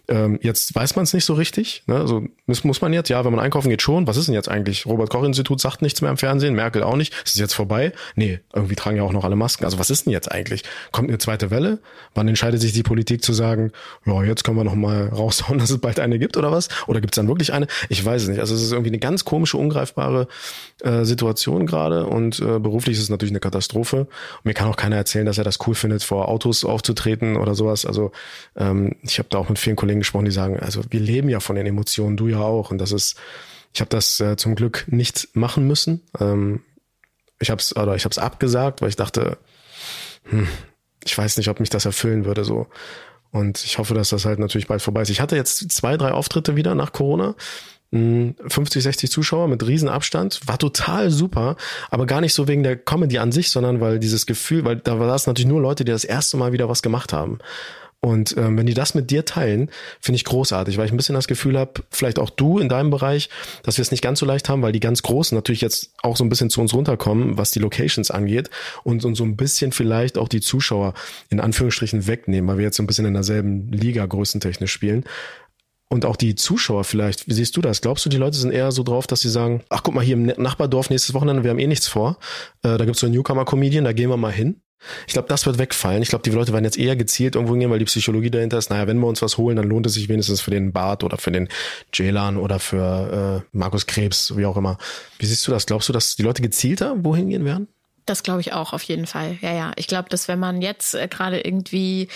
Speaker 1: Ähm, jetzt weiß man es nicht so richtig. Ne? Also das muss man jetzt, ja, wenn man einkaufen geht schon. Was ist denn jetzt eigentlich? Robert Koch Institut sagt nichts mehr im Fernsehen, Merkel auch nicht. Ist es jetzt vorbei? Nee, irgendwie tragen ja auch noch alle Masken. Also was ist denn jetzt eigentlich? Kommt eine zweite Welle? Wann entscheidet sich die Politik zu sagen, ja, jetzt können wir noch mal raushauen, dass es bald eine gibt oder was? Oder gibt es dann wirklich eine? Ich weiß es nicht. Also es ist irgendwie eine ganz komische, ungreifbare äh, Situation gerade und äh, beruflich ist es natürlich eine Katastrophe. Und mir kann auch keiner erzählen, dass er das cool findet, vor Autos aufzutreten oder sowas. Also ähm, ich habe da auch mit vielen Kollegen gesprochen, die sagen, also wir leben ja von den Emotionen, du ja auch. Und das ist, ich habe das äh, zum Glück nicht machen müssen. Ähm, ich habe es oder ich habe es abgesagt, weil ich dachte, hm, ich weiß nicht, ob mich das erfüllen würde so. Und ich hoffe, dass das halt natürlich bald vorbei ist. Ich hatte jetzt zwei, drei Auftritte wieder nach Corona. 50, 60 Zuschauer mit riesen Abstand, war total super, aber gar nicht so wegen der Comedy an sich, sondern weil dieses Gefühl, weil da war es natürlich nur Leute, die das erste Mal wieder was gemacht haben. Und ähm, wenn die das mit dir teilen, finde ich großartig, weil ich ein bisschen das Gefühl habe, vielleicht auch du in deinem Bereich, dass wir es nicht ganz so leicht haben, weil die ganz Großen natürlich jetzt auch so ein bisschen zu uns runterkommen, was die Locations angeht und, und so ein bisschen vielleicht auch die Zuschauer in Anführungsstrichen wegnehmen, weil wir jetzt so ein bisschen in derselben Liga größentechnisch spielen. Und auch die Zuschauer vielleicht, wie siehst du das? Glaubst du, die Leute sind eher so drauf, dass sie sagen, ach guck mal, hier im Nachbardorf nächstes Wochenende, wir haben eh nichts vor. Äh, da gibt's so einen Newcomer-Comedian, da gehen wir mal hin. Ich glaube, das wird wegfallen. Ich glaube, die Leute werden jetzt eher gezielt irgendwo hingehen, weil die Psychologie dahinter ist, naja, wenn wir uns was holen, dann lohnt es sich wenigstens für den Bart oder für den Jelan oder für äh, Markus Krebs, wie auch immer. Wie siehst du das? Glaubst du, dass die Leute gezielter wohin gehen werden?
Speaker 2: Das glaube ich auch auf jeden Fall. Ja, ja. Ich glaube, dass wenn man jetzt äh, gerade irgendwie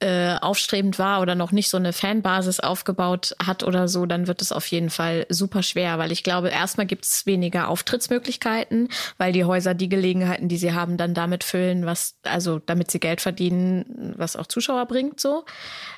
Speaker 2: äh, aufstrebend war oder noch nicht so eine Fanbasis aufgebaut hat oder so, dann wird es auf jeden Fall super schwer, weil ich glaube, erstmal gibt es weniger Auftrittsmöglichkeiten, weil die Häuser die Gelegenheiten, die sie haben, dann damit füllen, was, also damit sie Geld verdienen, was auch Zuschauer bringt, so.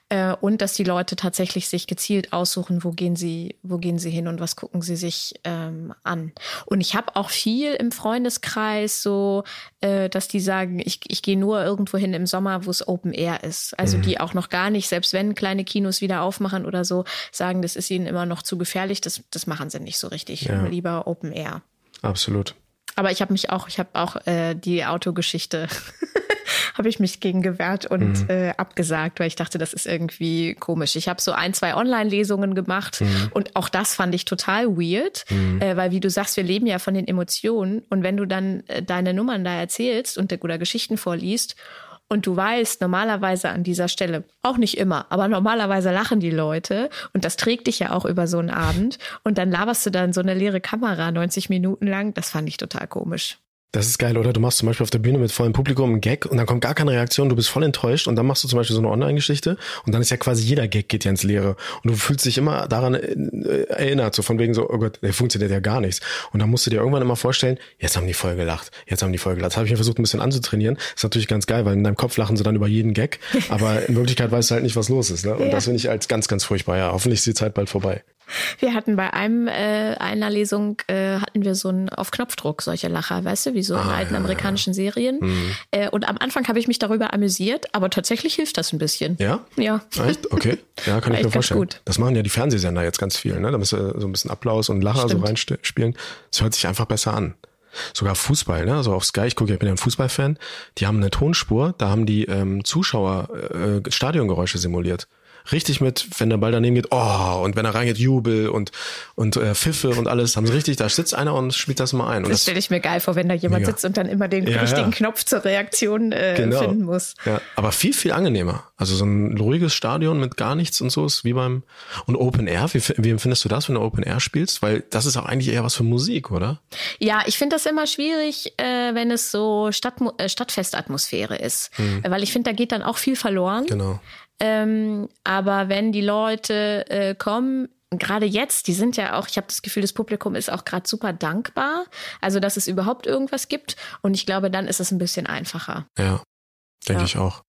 Speaker 2: Äh, und dass die Leute tatsächlich sich gezielt aussuchen, wo gehen sie, wo gehen sie hin und was gucken sie sich ähm, an. Und ich habe auch viel im Freundeskreis so, äh, dass die sagen, ich, ich gehe nur irgendwo hin im Sommer, wo es Open Air ist. Also mhm. die auch noch gar nicht, selbst wenn kleine Kinos wieder aufmachen oder so, sagen, das ist ihnen immer noch zu gefährlich. Das, das machen sie nicht so richtig. Ja. Lieber Open Air.
Speaker 1: Absolut.
Speaker 2: Aber ich habe mich auch, ich habe auch äh, die Autogeschichte habe ich mich gegen gewehrt und mhm. äh, abgesagt, weil ich dachte, das ist irgendwie komisch. Ich habe so ein, zwei Online-Lesungen gemacht mhm. und auch das fand ich total weird, mhm. äh, weil wie du sagst, wir leben ja von den Emotionen und wenn du dann äh, deine Nummern da erzählst und oder Geschichten vorliest und du weißt normalerweise an dieser Stelle, auch nicht immer, aber normalerweise lachen die Leute und das trägt dich ja auch über so einen Abend und dann laberst du dann so eine leere Kamera 90 Minuten lang, das fand ich total komisch.
Speaker 1: Das ist geil, oder? Du machst zum Beispiel auf der Bühne mit vollem Publikum einen Gag und dann kommt gar keine Reaktion, du bist voll enttäuscht und dann machst du zum Beispiel so eine Online-Geschichte und dann ist ja quasi jeder Gag geht ja ins Leere und du fühlst dich immer daran äh, erinnert, so von wegen so, oh Gott, der funktioniert ja gar nichts. Und dann musst du dir irgendwann immer vorstellen, jetzt haben die voll gelacht, jetzt haben die voll gelacht. Das habe ich mir versucht ein bisschen anzutrainieren. Das ist natürlich ganz geil, weil in deinem Kopf lachen sie dann über jeden Gag, aber in Wirklichkeit weißt du halt nicht, was los ist. Ne? Und ja. das finde ich als ganz, ganz furchtbar. Ja, hoffentlich ist die Zeit bald vorbei.
Speaker 2: Wir hatten bei einem äh, einer Lesung äh, hatten wir so ein auf Knopfdruck solche Lacher, weißt du, wie so in ah, alten ja, amerikanischen ja. Serien. Mhm. Äh, und am Anfang habe ich mich darüber amüsiert, aber tatsächlich hilft das ein bisschen.
Speaker 1: Ja?
Speaker 2: Ja.
Speaker 1: Echt? Okay. Ja, kann ich mir vorstellen. Gut. Das machen ja die Fernsehsender jetzt ganz viel, ne? Da müssen wir so ein bisschen Applaus und Lacher Stimmt. so reinspielen. Das hört sich einfach besser an. Sogar Fußball, ne? Also auf Sky, ich gucke, ich bin ja ein Fußballfan, die haben eine Tonspur, da haben die ähm, Zuschauer äh, Stadiongeräusche simuliert richtig mit, wenn der Ball daneben geht, oh, und wenn er reingeht, Jubel und, und äh, Pfiffe und alles, haben sie richtig, da sitzt einer und spielt das mal ein. Und
Speaker 2: das, das stelle ich mir geil vor, wenn da jemand mega. sitzt und dann immer den ja, richtigen ja. Knopf zur Reaktion äh, genau. finden muss.
Speaker 1: Ja, aber viel, viel angenehmer. Also so ein ruhiges Stadion mit gar nichts und so ist wie beim, und Open Air, wie, wie empfindest du das, wenn du Open Air spielst? Weil das ist auch eigentlich eher was für Musik, oder?
Speaker 2: Ja, ich finde das immer schwierig, äh, wenn es so Stadt, äh, Stadtfestatmosphäre ist. Hm. Weil ich finde, da geht dann auch viel verloren.
Speaker 1: Genau.
Speaker 2: Ähm, aber wenn die Leute äh, kommen, gerade jetzt, die sind ja auch, ich habe das Gefühl, das Publikum ist auch gerade super dankbar, also dass es überhaupt irgendwas gibt. Und ich glaube, dann ist es ein bisschen einfacher.
Speaker 1: Ja, denke ja. ich auch.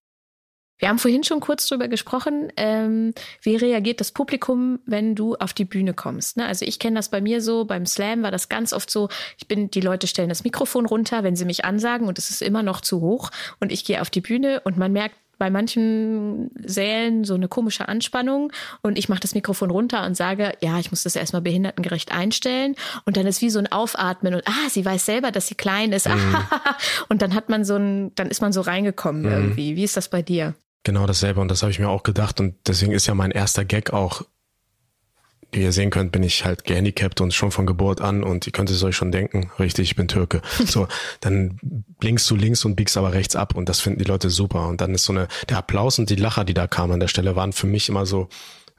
Speaker 2: Wir haben vorhin schon kurz drüber gesprochen, ähm, wie reagiert das Publikum, wenn du auf die Bühne kommst. Ne? Also ich kenne das bei mir so, beim Slam war das ganz oft so, ich bin, die Leute stellen das Mikrofon runter, wenn sie mich ansagen und es ist immer noch zu hoch und ich gehe auf die Bühne und man merkt, bei manchen Sälen so eine komische Anspannung und ich mache das Mikrofon runter und sage, ja, ich muss das erstmal behindertengerecht einstellen und dann ist wie so ein Aufatmen und ah, sie weiß selber, dass sie klein ist. Mhm. und dann hat man so ein, dann ist man so reingekommen mhm. irgendwie. Wie ist das bei dir?
Speaker 1: Genau dasselbe und das habe ich mir auch gedacht und deswegen ist ja mein erster Gag auch, wie ihr sehen könnt, bin ich halt gehandicapt und schon von Geburt an und ihr könnt es euch schon denken, richtig, ich bin Türke. So, dann blinkst du links und biegst aber rechts ab und das finden die Leute super und dann ist so eine, der Applaus und die Lacher, die da kamen an der Stelle, waren für mich immer so,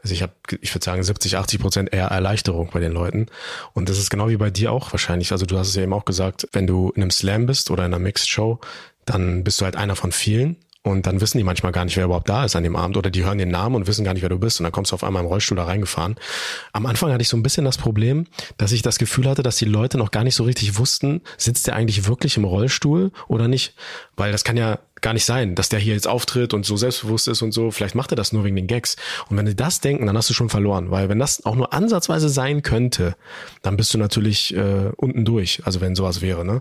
Speaker 1: also ich habe, ich würde sagen, 70, 80 Prozent eher Erleichterung bei den Leuten. Und das ist genau wie bei dir auch wahrscheinlich. Also du hast es ja eben auch gesagt, wenn du in einem Slam bist oder in einer Mixed Show, dann bist du halt einer von vielen. Und dann wissen die manchmal gar nicht, wer überhaupt da ist an dem Abend oder die hören den Namen und wissen gar nicht, wer du bist. Und dann kommst du auf einmal im Rollstuhl da reingefahren. Am Anfang hatte ich so ein bisschen das Problem, dass ich das Gefühl hatte, dass die Leute noch gar nicht so richtig wussten, sitzt der eigentlich wirklich im Rollstuhl oder nicht? Weil das kann ja gar nicht sein, dass der hier jetzt auftritt und so selbstbewusst ist und so. Vielleicht macht er das nur wegen den Gags. Und wenn die das denken, dann hast du schon verloren. Weil wenn das auch nur ansatzweise sein könnte, dann bist du natürlich äh, unten durch. Also wenn sowas wäre, ne?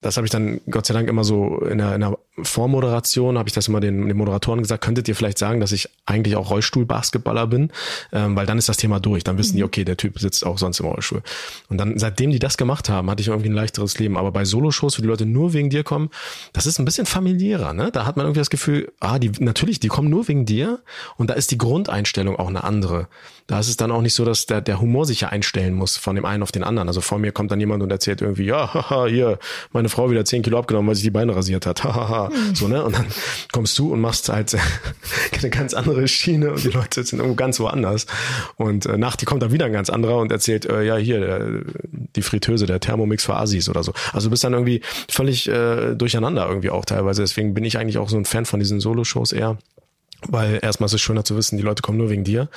Speaker 1: das habe ich dann Gott sei Dank immer so in der, in der Vormoderation, habe ich das immer den, den Moderatoren gesagt, könntet ihr vielleicht sagen, dass ich eigentlich auch Rollstuhl-Basketballer bin, ähm, weil dann ist das Thema durch. Dann wissen die, mhm. okay, der Typ sitzt auch sonst im Rollstuhl. Und dann, seitdem die das gemacht haben, hatte ich irgendwie ein leichteres Leben. Aber bei Soloshows, wo die Leute nur wegen dir kommen, das ist ein bisschen familiärer. Ne? Da hat man irgendwie das Gefühl, ah, die natürlich, die kommen nur wegen dir und da ist die Grundeinstellung auch eine andere. Da ist es dann auch nicht so, dass der, der Humor sich ja einstellen muss von dem einen auf den anderen. Also vor mir kommt dann jemand und erzählt irgendwie, ja, haha, hier, meine Frau wieder zehn Kilo abgenommen, weil sich die Beine rasiert hat. Hahaha. So, ne? Und dann kommst du und machst halt eine ganz andere Schiene und die Leute sind irgendwo ganz woanders. Und äh, nach die kommt dann wieder ein ganz anderer und erzählt, äh, ja, hier, äh, die Fritteuse, der Thermomix für Asis oder so. Also du bist dann irgendwie völlig äh, durcheinander irgendwie auch teilweise. Deswegen bin ich eigentlich auch so ein Fan von diesen Solo-Shows eher. Weil erstmal ist es schöner zu wissen, die Leute kommen nur wegen dir.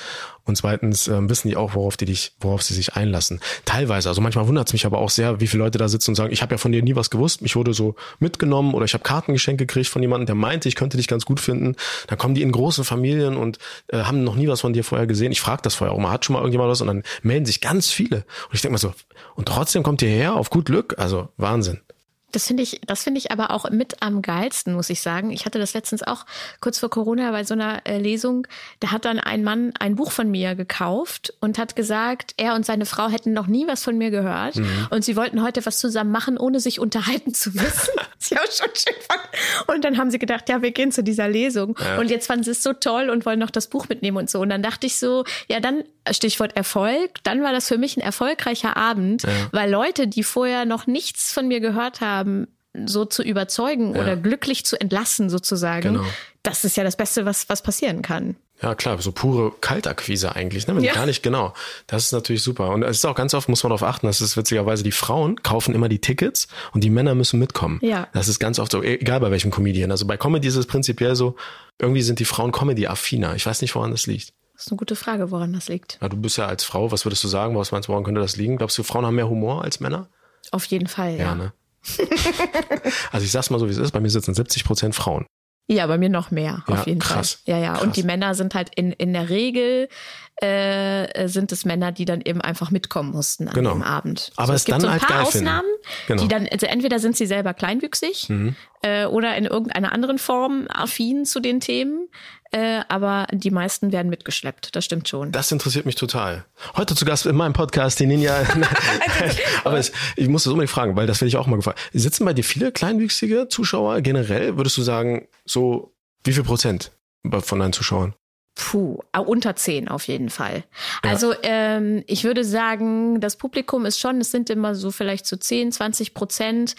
Speaker 1: Und zweitens ähm, wissen die auch, worauf die dich, worauf sie sich einlassen. Teilweise, also manchmal wundert es mich aber auch sehr, wie viele Leute da sitzen und sagen, ich habe ja von dir nie was gewusst, ich wurde so mitgenommen oder ich habe Kartengeschenk gekriegt von jemandem, der meinte, ich könnte dich ganz gut finden. Dann kommen die in großen Familien und äh, haben noch nie was von dir vorher gesehen. Ich frage das vorher auch mal, hat schon mal irgendjemand was und dann melden sich ganz viele. Und ich denke mal so, und trotzdem kommt ihr her auf gut Glück. Also Wahnsinn.
Speaker 2: Das finde ich, das finde ich aber auch mit am geilsten, muss ich sagen. Ich hatte das letztens auch kurz vor Corona bei so einer äh, Lesung. Da hat dann ein Mann ein Buch von mir gekauft und hat gesagt, er und seine Frau hätten noch nie was von mir gehört mhm. und sie wollten heute was zusammen machen, ohne sich unterhalten zu müssen. auch schon schön fand. Und dann haben sie gedacht, ja, wir gehen zu dieser Lesung. Ja. Und jetzt fanden sie es so toll und wollen noch das Buch mitnehmen und so. Und dann dachte ich so, ja, dann Stichwort Erfolg, dann war das für mich ein erfolgreicher Abend, ja. weil Leute, die vorher noch nichts von mir gehört haben, so zu überzeugen ja. oder glücklich zu entlassen sozusagen, genau. das ist ja das Beste, was, was passieren kann.
Speaker 1: Ja, klar, so pure Kaltakquise eigentlich, ne? Wenn ja. Gar nicht genau. Das ist natürlich super. Und es ist auch ganz oft, muss man darauf achten, das ist witzigerweise, die Frauen kaufen immer die Tickets und die Männer müssen mitkommen. Ja. Das ist ganz oft so, egal bei welchem Comedian. Also bei Comedy ist es prinzipiell so, irgendwie sind die Frauen Comedy-affiner. Ich weiß nicht, woran das liegt.
Speaker 2: Das ist eine gute Frage, woran das liegt.
Speaker 1: Ja, du bist ja als Frau, was würdest du sagen? Was meinst du, woran könnte das liegen? Glaubst du, Frauen haben mehr Humor als Männer?
Speaker 2: Auf jeden Fall, ja. ja ne?
Speaker 1: also ich sag's mal so, wie es ist. Bei mir sitzen 70 Prozent Frauen.
Speaker 2: Ja, bei mir noch mehr, ja, auf jeden krass, Fall. Ja, ja. Krass. Und die Männer sind halt in, in der Regel äh, sind es Männer, die dann eben einfach mitkommen mussten an genau. dem Abend.
Speaker 1: Aber so, es, es gibt so ein halt paar
Speaker 2: Ausnahmen, genau. die dann, also entweder sind sie selber kleinwüchsig mhm. äh, oder in irgendeiner anderen Form affin zu den Themen. Äh, aber die meisten werden mitgeschleppt, das stimmt schon.
Speaker 1: Das interessiert mich total. Heute zu Gast in meinem Podcast, die Ninja. aber es, ich muss das unbedingt fragen, weil das werde ich auch mal gefragt. Sitzen bei dir viele kleinwüchsige Zuschauer generell? Würdest du sagen, so wie viel Prozent von deinen Zuschauern?
Speaker 2: Puh, unter zehn auf jeden Fall. Ja. Also ähm, ich würde sagen, das Publikum ist schon, es sind immer so vielleicht so 10, 20 Prozent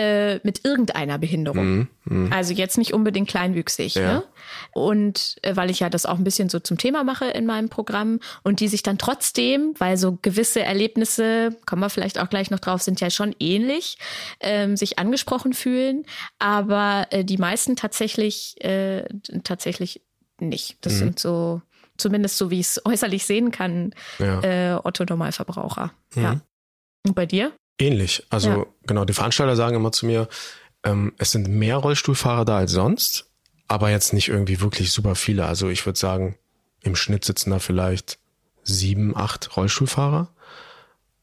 Speaker 2: äh, mit irgendeiner Behinderung. Mhm, mh. Also jetzt nicht unbedingt kleinwüchsig. Ja. Ne? Und äh, weil ich ja das auch ein bisschen so zum Thema mache in meinem Programm und die sich dann trotzdem, weil so gewisse Erlebnisse, kommen wir vielleicht auch gleich noch drauf, sind ja schon ähnlich, ähm, sich angesprochen fühlen. Aber äh, die meisten tatsächlich, äh, tatsächlich nicht. Das mhm. sind so, zumindest so wie ich es äußerlich sehen kann, ja. äh, Otto Normalverbraucher. Mhm. Ja. Und bei dir?
Speaker 1: Ähnlich. Also ja. genau, die Veranstalter sagen immer zu mir, ähm, es sind mehr Rollstuhlfahrer da als sonst, aber jetzt nicht irgendwie wirklich super viele. Also ich würde sagen, im Schnitt sitzen da vielleicht sieben, acht Rollstuhlfahrer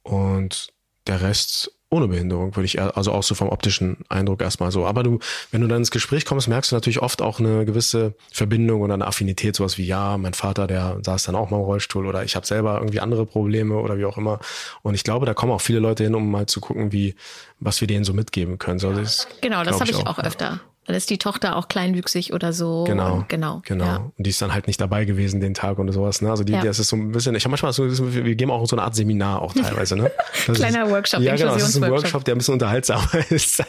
Speaker 1: und der Rest ohne Behinderung, würde ich also auch so vom optischen Eindruck erstmal so. Aber du, wenn du dann ins Gespräch kommst, merkst du natürlich oft auch eine gewisse Verbindung oder eine Affinität, sowas wie, ja, mein Vater, der saß dann auch mal im Rollstuhl oder ich habe selber irgendwie andere Probleme oder wie auch immer. Und ich glaube, da kommen auch viele Leute hin, um mal zu gucken, wie, was wir denen so mitgeben können. So,
Speaker 2: das genau, das habe ich auch, auch öfter. Dann ist die Tochter auch kleinwüchsig oder so.
Speaker 1: Genau.
Speaker 2: Und genau.
Speaker 1: Genau.
Speaker 2: Ja.
Speaker 1: Und die ist dann halt nicht dabei gewesen den Tag und sowas. Ne? Also die,
Speaker 2: Ja.
Speaker 1: das ist so ein bisschen, ich habe manchmal so, wir geben auch so eine Art Seminar auch teilweise. Ne?
Speaker 2: Kleiner
Speaker 1: ist,
Speaker 2: Workshop,
Speaker 1: Ja, genau. Das ist ein. Workshop, der ein bisschen unterhaltsamer ist.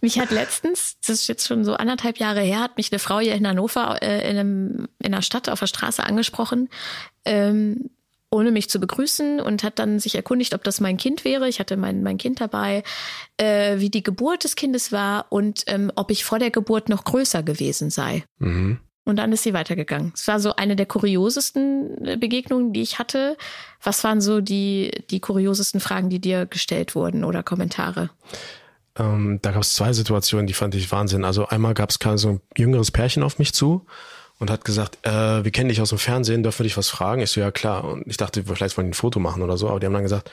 Speaker 2: Mich hat letztens, das ist jetzt schon so anderthalb Jahre her, hat mich eine Frau hier in Hannover äh, in, einem, in einer Stadt auf der Straße angesprochen, ähm, ohne mich zu begrüßen und hat dann sich erkundigt, ob das mein Kind wäre. Ich hatte mein, mein Kind dabei, äh, wie die Geburt des Kindes war und ähm, ob ich vor der Geburt noch größer gewesen sei.
Speaker 1: mhm.
Speaker 2: Und dann ist sie weitergegangen. Es war so eine der kuriosesten äh, Begegnungen, die ich hatte. Was waren so die, die kuriosesten Fragen, die dir gestellt wurden oder Kommentare?
Speaker 1: Ähm, da gab es zwei Situationen, die fand ich Wahnsinn. Also einmal gab es so ein jüngeres Pärchen auf mich zu und hat gesagt, äh, wir kennen dich aus dem Fernsehen, dürfen wir dich was fragen? Ich so, ja klar. Und ich dachte, vielleicht wollen die ein Foto machen oder so, aber die haben dann gesagt,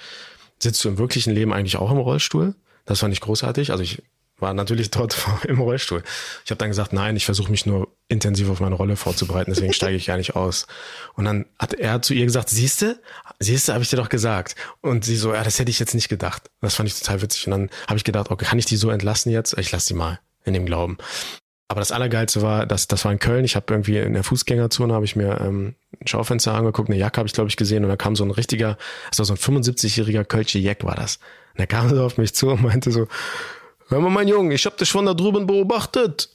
Speaker 1: sitzt du im wirklichen Leben eigentlich auch im Rollstuhl? Das fand ich großartig. Also ich war natürlich dort im Rollstuhl. Ich habe dann gesagt, nein, ich versuche mich nur intensiv auf meine Rolle vorzubereiten, deswegen steige ich gar nicht aus. Und dann hat er zu ihr gesagt, siehste, siehste, habe ich dir doch gesagt. Und sie so, ja, das hätte ich jetzt nicht gedacht. Das fand ich total witzig. Und dann habe ich gedacht, okay, kann ich die so entlassen jetzt? Ich lasse die mal in dem Glauben. Aber das Allergeilste war, dass das war in Köln. Ich habe irgendwie in der Fußgängerzone habe ich mir ähm, ein Schaufenster angeguckt, eine Jacke habe ich glaube ich gesehen und da kam so ein richtiger, das war so ein 75-jähriger Kölsche Jack war das. Und er kam so auf mich zu und meinte so, hör mal mein Junge, ich habe dich von da drüben beobachtet.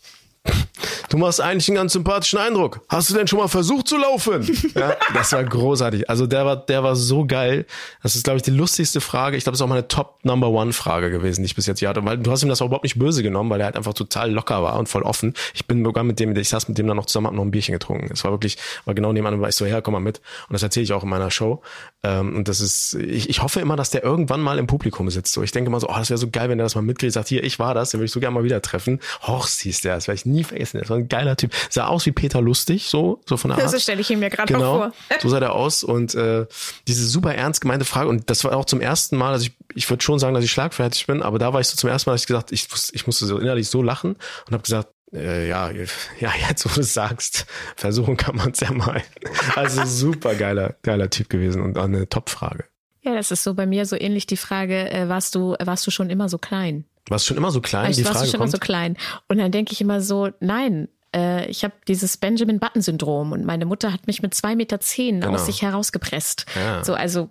Speaker 1: Du machst eigentlich einen ganz sympathischen Eindruck. Hast du denn schon mal versucht zu laufen? Ja, das war großartig. Also der war, der war so geil. Das ist, glaube ich, die lustigste Frage. Ich glaube, das ist auch meine Top Number One Frage gewesen, die ich bis jetzt hier hatte. Weil du hast ihm das auch überhaupt nicht böse genommen, weil er halt einfach total locker war und voll offen. Ich bin sogar mit dem, ich saß mit dem dann noch zusammen, hab noch ein Bierchen getrunken. Es war wirklich, war genau nebenan war ich so, her, komm mal mit. Und das erzähle ich auch in meiner Show. Ähm, und das ist, ich, ich hoffe immer, dass der irgendwann mal im Publikum sitzt. So, ich denke immer so, oh, das wäre so geil, wenn der das mal mitkriegt, sagt, hier, ich war das, den würde ich so gerne mal wieder treffen. Horst hieß der, das werde ich nie vergessen. Das war ein geiler Typ. Sah aus wie Peter Lustig, so, so von der Art.
Speaker 2: Das stelle ich ihm mir gerade
Speaker 1: Genau,
Speaker 2: vor.
Speaker 1: so sah der aus und äh, diese super ernst gemeinte Frage und das war auch zum ersten Mal, also ich, ich würde schon sagen, dass ich schlagfertig bin, aber da war ich so zum ersten Mal, dass ich gesagt, ich, ich musste so innerlich so lachen und habe gesagt, äh, ja, ja, jetzt wo du es sagst, versuchen kann man es ja mal. Also super geiler, geiler Typ gewesen und auch eine Top-Frage.
Speaker 2: Ja, das ist so bei mir so ähnlich die Frage, äh, warst du, warst du schon immer so klein?
Speaker 1: Warst du schon immer so klein?
Speaker 2: Also,
Speaker 1: die Frage
Speaker 2: schon
Speaker 1: kommt.
Speaker 2: immer so klein? Und dann denke ich immer so, nein, äh, ich habe dieses Benjamin Button-Syndrom und meine Mutter hat mich mit zwei Meter zehn
Speaker 1: Genau.
Speaker 2: aus sich herausgepresst.
Speaker 1: Ja.
Speaker 2: So, also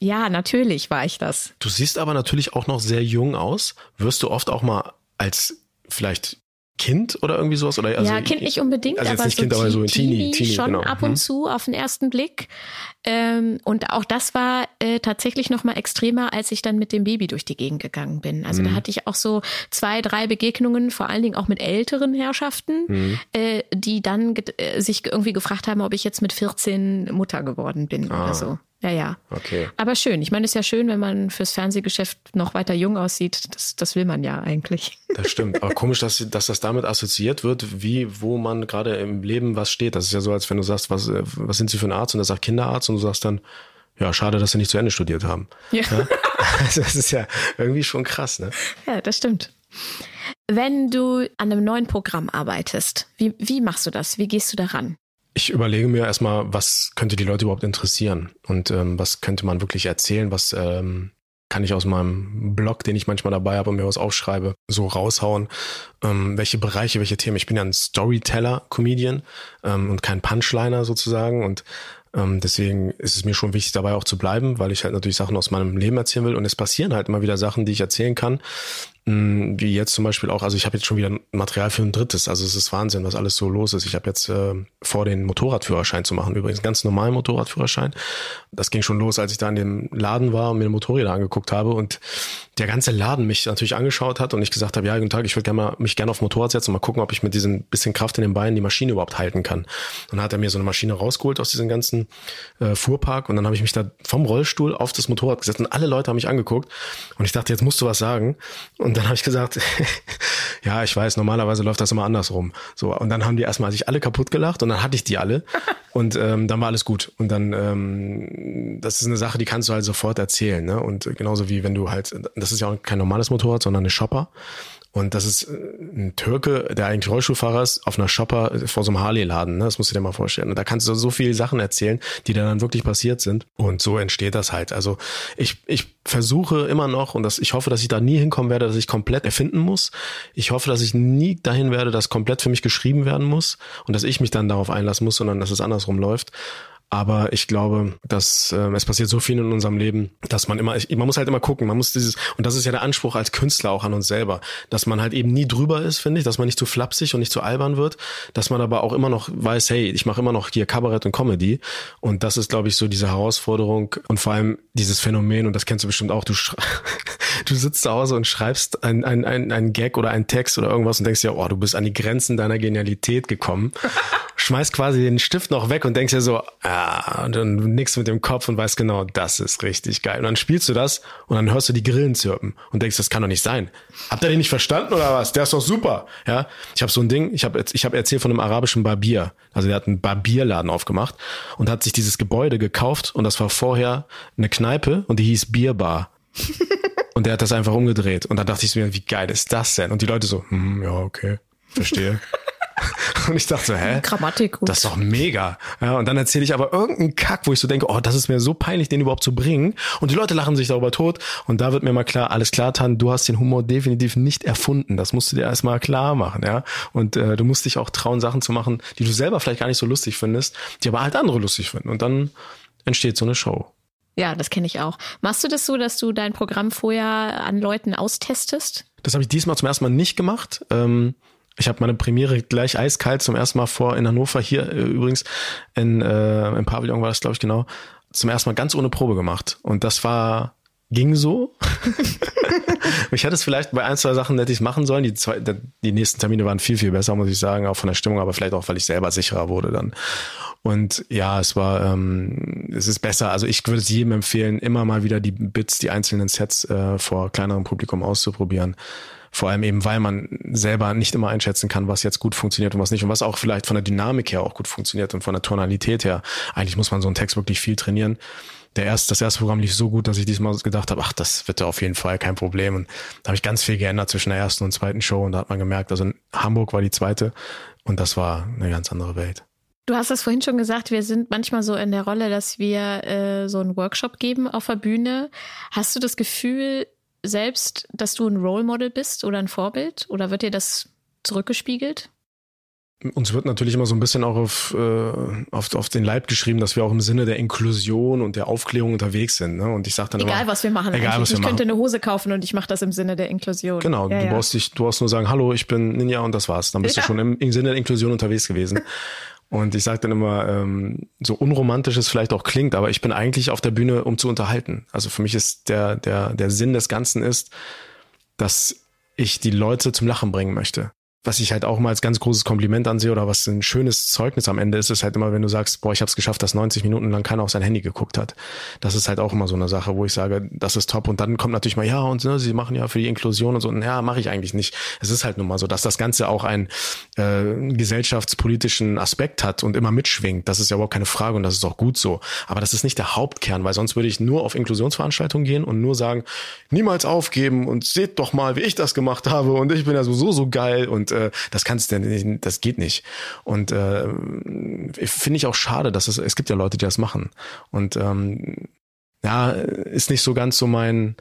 Speaker 2: ja, natürlich war ich das.
Speaker 1: Du siehst aber natürlich auch noch sehr jung aus. Wirst du oft auch mal als vielleicht Kind oder irgendwie sowas? Oder also,
Speaker 2: ja, Kind nicht unbedingt,
Speaker 1: also
Speaker 2: aber
Speaker 1: nicht
Speaker 2: so,
Speaker 1: Kind, aber so ein Teenie, Teenie,
Speaker 2: schon
Speaker 1: genau.
Speaker 2: ab und
Speaker 1: Mhm.
Speaker 2: zu auf den ersten Blick. Ähm, und auch das war äh, tatsächlich noch mal extremer, als ich dann mit dem Baby durch die Gegend gegangen bin. Also
Speaker 1: Mhm.
Speaker 2: da hatte ich auch so zwei, drei Begegnungen, vor allen Dingen auch mit älteren Herrschaften,
Speaker 1: Mhm.
Speaker 2: äh, die dann äh, sich irgendwie gefragt haben, ob ich jetzt mit 14 Mutter geworden bin
Speaker 1: Ah.
Speaker 2: oder so. Ja, ja.
Speaker 1: Okay.
Speaker 2: Aber schön. Ich meine, es ist ja schön, wenn man fürs Fernsehgeschäft noch weiter jung aussieht. Das, das will man ja eigentlich.
Speaker 1: Das stimmt. Aber komisch, dass, dass das damit assoziiert wird, wie, wo man gerade im Leben was steht. Das ist ja so, als wenn du sagst, was, was sind Sie für ein Arzt? Und er sagt Kinderarzt und du sagst dann, ja, schade, dass Sie nicht zu Ende studiert haben.
Speaker 2: Ja.
Speaker 1: Ja? Also das ist ja irgendwie schon krass, ne?
Speaker 2: Ja, das stimmt. Wenn du an einem neuen Programm arbeitest, wie, wie machst du das? Wie gehst du daran?
Speaker 1: Ich überlege mir erstmal, was könnte die Leute überhaupt interessieren und ähm, was könnte man wirklich erzählen, was ähm, kann ich aus meinem Blog, den ich manchmal dabei habe und mir was aufschreibe, so raushauen. Ähm, welche Bereiche, welche Themen. Ich bin ja ein Storyteller, Comedian ähm, und kein Punchliner sozusagen und ähm, deswegen ist es mir schon wichtig, dabei auch zu bleiben, weil ich halt natürlich Sachen aus meinem Leben erzählen will und es passieren halt immer wieder Sachen, die ich erzählen kann. Mm, Wie jetzt zum Beispiel auch, also ich habe jetzt schon wieder Material für ein drittes. Also es ist Wahnsinn, was alles so los ist. Ich habe jetzt äh, vor, den Motorradführerschein zu machen, übrigens ganz normalen Motorradführerschein. Das ging schon los, als ich da in dem Laden war und mir Motorräder angeguckt habe und der ganze Laden mich natürlich angeschaut hat und ich gesagt habe, ja, guten Tag, ich würde gerne mich gerne auf Motorrad setzen und mal gucken, ob ich mit diesem bisschen Kraft in den Beinen die Maschine überhaupt halten kann. Und dann hat er mir so eine Maschine rausgeholt aus diesem ganzen äh, Fuhrpark und dann habe ich mich da vom Rollstuhl auf das Motorrad gesetzt und alle Leute haben mich angeguckt und ich dachte, jetzt musst du was sagen. Und dann habe ich gesagt, ja, ich weiß, normalerweise läuft das immer andersrum. So, und dann haben die erstmal sich alle kaputt gelacht und dann hatte ich die alle und ähm, dann war alles gut. Und dann, ähm, das ist eine Sache, die kannst du halt sofort erzählen. Ne? Und genauso wie wenn du halt, das ist ja auch kein normales Motorrad, sondern eine Shopper. Und das ist äh, ein Türke, der eigentlich Rollstuhlfahrer ist, auf einer Shopper vor so einem Harley-Laden. Ne? Das musst du dir mal vorstellen. Und da kannst du so viele Sachen erzählen, die dann wirklich passiert sind. Und so entsteht das halt. Also ich, ich versuche immer noch, und das, ich hoffe, dass ich da nie hinkommen werde, dass ich komplett erfinden muss. Ich hoffe, dass ich nie dahin werde, dass komplett für mich geschrieben werden muss und dass ich mich dann darauf einlassen muss, sondern dass es andersrum läuft. Aber ich glaube, dass äh, es passiert so viel in unserem Leben, dass man immer, man muss halt immer gucken, man muss dieses, und das ist ja der Anspruch als Künstler auch an uns selber, dass man halt eben nie drüber ist, finde ich, dass man nicht zu flapsig und nicht zu albern wird, dass man aber auch immer noch weiß, hey, ich mache immer noch hier Kabarett und Comedy. Und das ist, glaube ich, so diese Herausforderung und vor allem dieses Phänomen, und das kennst du bestimmt auch, du, du sitzt zu Hause und schreibst ein, ein, ein, ein Gag oder einen Text oder irgendwas und denkst ja, oh, du bist an die Grenzen deiner Genialität gekommen. schmeißt quasi den Stift noch weg und denkst ja so, ah, und dann nix mit dem Kopf und weißt genau, das ist richtig geil. Und dann spielst du das und dann hörst du die Grillen zirpen und denkst, das kann doch nicht sein. Habt ihr den nicht verstanden oder was? Der ist doch super. Ja, ich habe so ein Ding, ich habe ich hab erzählt von einem arabischen Barbier. Also der hat einen Barbierladen aufgemacht und hat sich dieses Gebäude gekauft und das war vorher eine Kneipe und die hieß Bierbar. Und der hat das einfach umgedreht. Und dann dachte ich mir, wie geil ist das denn? Und die Leute so, hm, ja, okay, verstehe. Und ich dachte so, hä?
Speaker 2: Grammatik. Gut.
Speaker 1: Das ist doch mega. Ja, und dann erzähle ich aber irgendeinen Kack, wo ich so denke, oh, das ist mir so peinlich, den überhaupt zu bringen. Und die Leute lachen sich darüber tot. Und da wird mir mal klar, alles klar, Tan, du hast den Humor definitiv nicht erfunden. Das musst du dir erstmal klar machen, ja. Und äh, du musst dich auch trauen, Sachen zu machen, die du selber vielleicht gar nicht so lustig findest, die aber halt andere lustig finden. Und dann entsteht so eine Show.
Speaker 2: Ja, das kenne ich auch. Machst du das so, dass du dein Programm vorher an Leuten austestest?
Speaker 1: Das habe ich diesmal zum ersten Mal nicht gemacht. Ähm, ich habe meine Premiere gleich eiskalt zum ersten Mal vor in Hannover, hier äh, übrigens in, äh, im Pavillon war das, glaube ich, genau, zum ersten Mal ganz ohne Probe gemacht. Und das war, ging so. ich hätte es vielleicht bei ein, zwei Sachen hätte ich machen sollen. Die, zwei, die nächsten Termine waren viel, viel besser, muss ich sagen, auch von der Stimmung, aber vielleicht auch, weil ich selber sicherer wurde dann. Und ja, es war, ähm, es ist besser. Also ich würde es jedem empfehlen, immer mal wieder die Bits, die einzelnen Sets äh, vor kleinerem Publikum auszuprobieren. Vor allem eben, weil man selber nicht immer einschätzen kann, was jetzt gut funktioniert und was nicht und was auch vielleicht von der Dynamik her auch gut funktioniert und von der Tonalität her. Eigentlich muss man so einen Text wirklich viel trainieren. Der erste, das erste Programm lief so gut, dass ich diesmal gedacht habe, ach, das wird ja auf jeden Fall kein Problem. Und da habe ich ganz viel geändert zwischen der ersten und zweiten Show und da hat man gemerkt, also in Hamburg war die zweite und das war eine ganz andere Welt.
Speaker 2: Du hast das vorhin schon gesagt, wir sind manchmal so in der Rolle, dass wir äh, so einen Workshop geben auf der Bühne. Hast du das Gefühl, selbst, dass du ein Role Model bist oder ein Vorbild? Oder wird dir das zurückgespiegelt?
Speaker 1: Uns wird natürlich immer so ein bisschen auch auf, äh, auf, auf den Leib geschrieben, dass wir auch im Sinne der Inklusion und der Aufklärung unterwegs sind. Ne? Und ich sage dann
Speaker 2: egal,
Speaker 1: immer,
Speaker 2: was wir machen.
Speaker 1: Egal, was
Speaker 2: ich
Speaker 1: wir
Speaker 2: könnte
Speaker 1: machen.
Speaker 2: eine Hose kaufen und ich mache das im Sinne der Inklusion.
Speaker 1: Genau,
Speaker 2: ja,
Speaker 1: du
Speaker 2: ja.
Speaker 1: brauchst dich, du brauchst nur sagen, hallo, ich bin Ninja und das war's. Dann bist
Speaker 2: Ja.
Speaker 1: du schon im, im Sinne der Inklusion unterwegs gewesen. Und ich sage dann immer, ähm, so unromantisch es vielleicht auch klingt, aber ich bin eigentlich auf der Bühne, um zu unterhalten. Also für mich ist der, der, der Sinn des Ganzen ist, dass ich die Leute zum Lachen bringen möchte. Was ich halt auch mal als ganz großes Kompliment ansehe oder was ein schönes Zeugnis am Ende ist, ist halt immer, wenn du sagst, boah, ich habe es geschafft, dass 90 Minuten lang keiner auf sein Handy geguckt hat. Das ist halt auch immer so eine Sache, wo ich sage, das ist top. Und dann kommt natürlich mal, ja, und ne, sie machen ja für die Inklusion und so. Ja, mache ich eigentlich nicht. Es ist halt nun mal so, dass das Ganze auch einen äh, gesellschaftspolitischen Aspekt hat und immer mitschwingt. Das ist ja überhaupt keine Frage und das ist auch gut so. Aber das ist nicht der Hauptkern, weil sonst würde ich nur auf Inklusionsveranstaltungen gehen und nur sagen, niemals aufgeben und seht doch mal, wie ich das gemacht habe und ich bin ja so, so geil und äh, das kannst du nicht, das geht nicht. Und äh, finde ich auch schade, dass es, es gibt ja Leute, die das machen. Und ähm, ja, ist nicht so ganz so mein,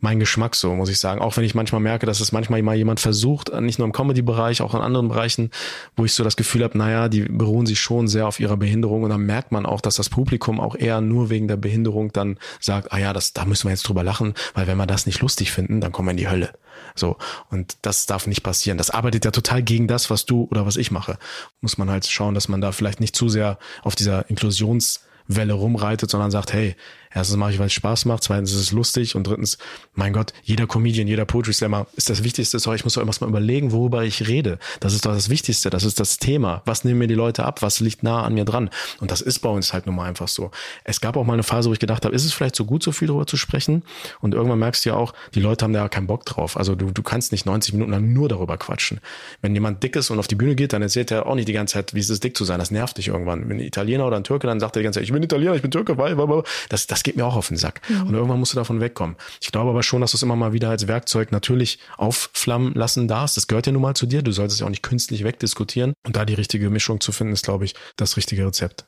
Speaker 1: mein Geschmack so, muss ich sagen. Auch wenn ich manchmal merke, dass es manchmal mal jemand versucht, nicht nur im Comedy-Bereich, auch in anderen Bereichen, wo ich so das Gefühl habe, naja, die beruhen sich schon sehr auf ihrer Behinderung und dann merkt man auch, dass das Publikum auch eher nur wegen der Behinderung dann sagt, ah ja, das, da müssen wir jetzt drüber lachen, weil wenn wir das nicht lustig finden, dann kommen wir in die Hölle. So. Und das darf nicht passieren. Das arbeitet ja total gegen das, was du oder was ich mache. Muss man halt schauen, dass man da vielleicht nicht zu sehr auf dieser Inklusionswelle rumreitet, sondern sagt, hey, erstens mache ich, weil es Spaß macht, zweitens ist es lustig und drittens, mein Gott, jeder Comedian, jeder Poetry Slammer ist das Wichtigste, sorry, ich muss doch immer mal überlegen, worüber ich rede. Das ist doch das Wichtigste, das ist das Thema. Was nehmen mir die Leute ab? Was liegt nah an mir dran? Und das ist bei uns halt nun mal einfach so. Es gab auch mal eine Phase, wo ich gedacht habe, ist es vielleicht so gut, so viel darüber zu sprechen? Und irgendwann merkst du ja auch, die Leute haben da ja keinen Bock drauf. Also du, du kannst nicht 90 Minuten lang nur darüber quatschen. Wenn jemand dick ist und auf die Bühne geht, dann erzählt er auch nicht die ganze Zeit, wie es ist, dick zu sein. Das nervt dich irgendwann. Wenn ein Italiener oder ein Türke dann sagt er die ganze Zeit, ich bin Italiener, ich bin Türke, weil, weil, weil. Das, das geht mir auch auf den Sack. Mhm. Und irgendwann musst du davon wegkommen. Ich glaube aber schon, dass du es immer mal wieder als Werkzeug natürlich aufflammen lassen darfst. Das gehört ja nun mal zu dir. Du solltest ja auch nicht künstlich wegdiskutieren. Und da die richtige Mischung zu finden, ist, glaube ich, das richtige Rezept.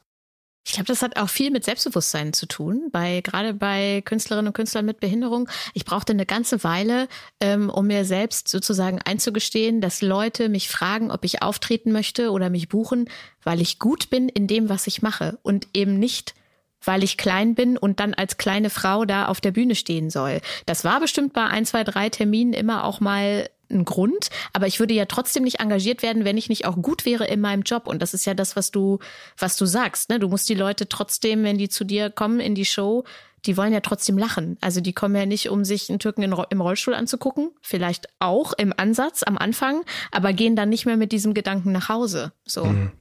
Speaker 2: Ich glaube, das hat auch viel mit Selbstbewusstsein zu tun, bei gerade bei Künstlerinnen und Künstlern mit Behinderung. Ich brauchte eine ganze Weile, ähm, um mir selbst sozusagen einzugestehen, dass Leute mich fragen, ob ich auftreten möchte oder mich buchen, weil ich gut bin in dem, was ich mache und eben nicht weil ich klein bin und dann als kleine Frau da auf der Bühne stehen soll. Das war bestimmt bei ein, zwei, drei Terminen immer auch mal ein Grund, aber ich würde ja trotzdem nicht engagiert werden, wenn ich nicht auch gut wäre in meinem Job. Und das ist ja das, was du, was du sagst. Ne? Du musst die Leute trotzdem, wenn die zu dir kommen in die Show, die wollen ja trotzdem lachen. Also die kommen ja nicht, um sich einen Türken im Rollstuhl anzugucken, vielleicht auch im Ansatz am Anfang, aber gehen dann nicht mehr mit diesem Gedanken nach Hause. So. Mhm.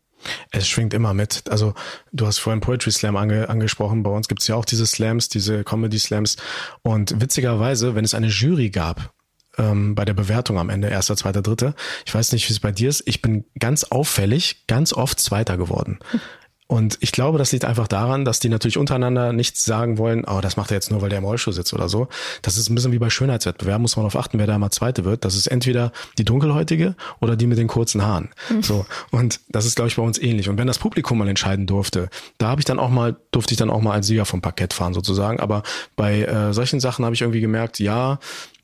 Speaker 1: Es schwingt immer mit. Also du hast vorhin Poetry Slam ange angesprochen. Bei uns gibt es ja auch diese Slams, diese Comedy Slams. Und witzigerweise, wenn es eine Jury gab, ähm, bei der Bewertung am Ende, erster, zweiter, dritter. Ich weiß nicht, wie es bei dir ist. Ich bin ganz auffällig, ganz oft Zweiter geworden. Und ich glaube, das liegt einfach daran, dass die natürlich untereinander nichts sagen wollen, oh, das macht er jetzt nur, weil der im Rollstuhl sitzt oder so. Das ist ein bisschen wie bei Schönheitswettbewerben, muss man darauf achten, wer da mal Zweite wird. Das ist entweder die Dunkelhäutige oder die mit den kurzen Haaren. Mhm. So. Und das ist, glaube ich, bei uns ähnlich. Und wenn das Publikum mal entscheiden durfte, da habe ich dann auch mal, durfte ich dann auch mal als Sieger vom Parkett fahren sozusagen. Aber bei äh, solchen Sachen habe ich irgendwie gemerkt, ja,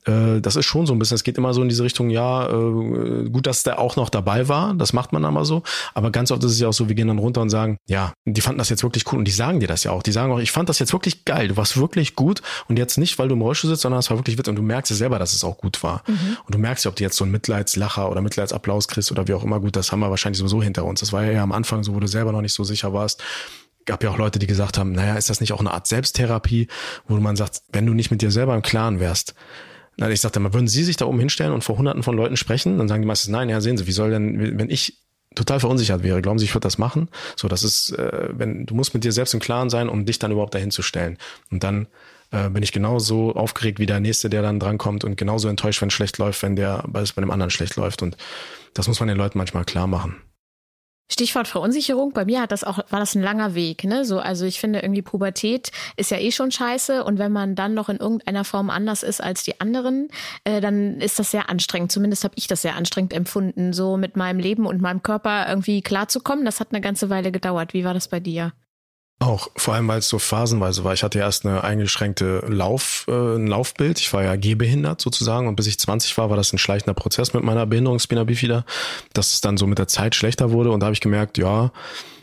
Speaker 1: äh, das ist schon so ein bisschen, es geht immer so in diese Richtung, ja, äh, gut, dass der auch noch dabei war, das macht man aber so, aber ganz oft ist es ja auch so, wir gehen dann runter und sagen, ja, die fanden das jetzt wirklich cool und die sagen dir das ja auch, die sagen auch, ich fand das jetzt wirklich geil, du warst wirklich gut und jetzt nicht, weil du im Rollstuhl sitzt, sondern es war wirklich witzig und du merkst ja selber, dass es auch gut war. Mhm. und du merkst ja, ob du jetzt so einen Mitleidslacher oder Mitleidsapplaus kriegst oder wie auch immer, gut, das haben wir wahrscheinlich sowieso hinter uns, das war ja am Anfang so, wo du selber noch nicht so sicher warst, gab ja auch Leute, die gesagt haben, naja, ist das nicht auch eine Art Selbsttherapie, wo man sagt, wenn du nicht mit dir selber im Klaren wärst, na, ich sagte mal, würden Sie sich da oben hinstellen und vor hunderten von Leuten sprechen? Dann sagen die meistens, nein, ja, sehen Sie, wie soll denn, wenn ich total verunsichert wäre, glauben Sie, ich würde das machen? So, das ist, äh, wenn, du musst mit dir selbst im Klaren sein, um dich dann überhaupt dahin zu stellen. Und dann äh, bin ich genauso aufgeregt wie der Nächste, der dann drankommt und genauso enttäuscht, wenn es schlecht läuft, wenn der, weil es bei dem anderen schlecht läuft. Und das muss man den Leuten manchmal klar machen.
Speaker 2: Stichwort Verunsicherung. Bei mir hat das auch, war das ein langer Weg, ne? So, also ich finde irgendwie Pubertät ist ja eh schon scheiße und wenn man dann noch in irgendeiner Form anders ist als die anderen, äh, dann ist das sehr anstrengend. Zumindest habe ich das sehr anstrengend empfunden, so mit meinem Leben und meinem Körper irgendwie klarzukommen. Das hat eine ganze Weile gedauert. Wie war das bei dir?
Speaker 1: Auch, vor allem weil es so phasenweise war. Ich hatte erst eine eingeschränkte Lauf, äh, ein Laufbild. Ich war ja gehbehindert sozusagen und bis ich 20 war, war das ein schleichender Prozess mit meiner Behinderung Spina bifida, dass es dann so mit der Zeit schlechter wurde und da habe ich gemerkt, ja,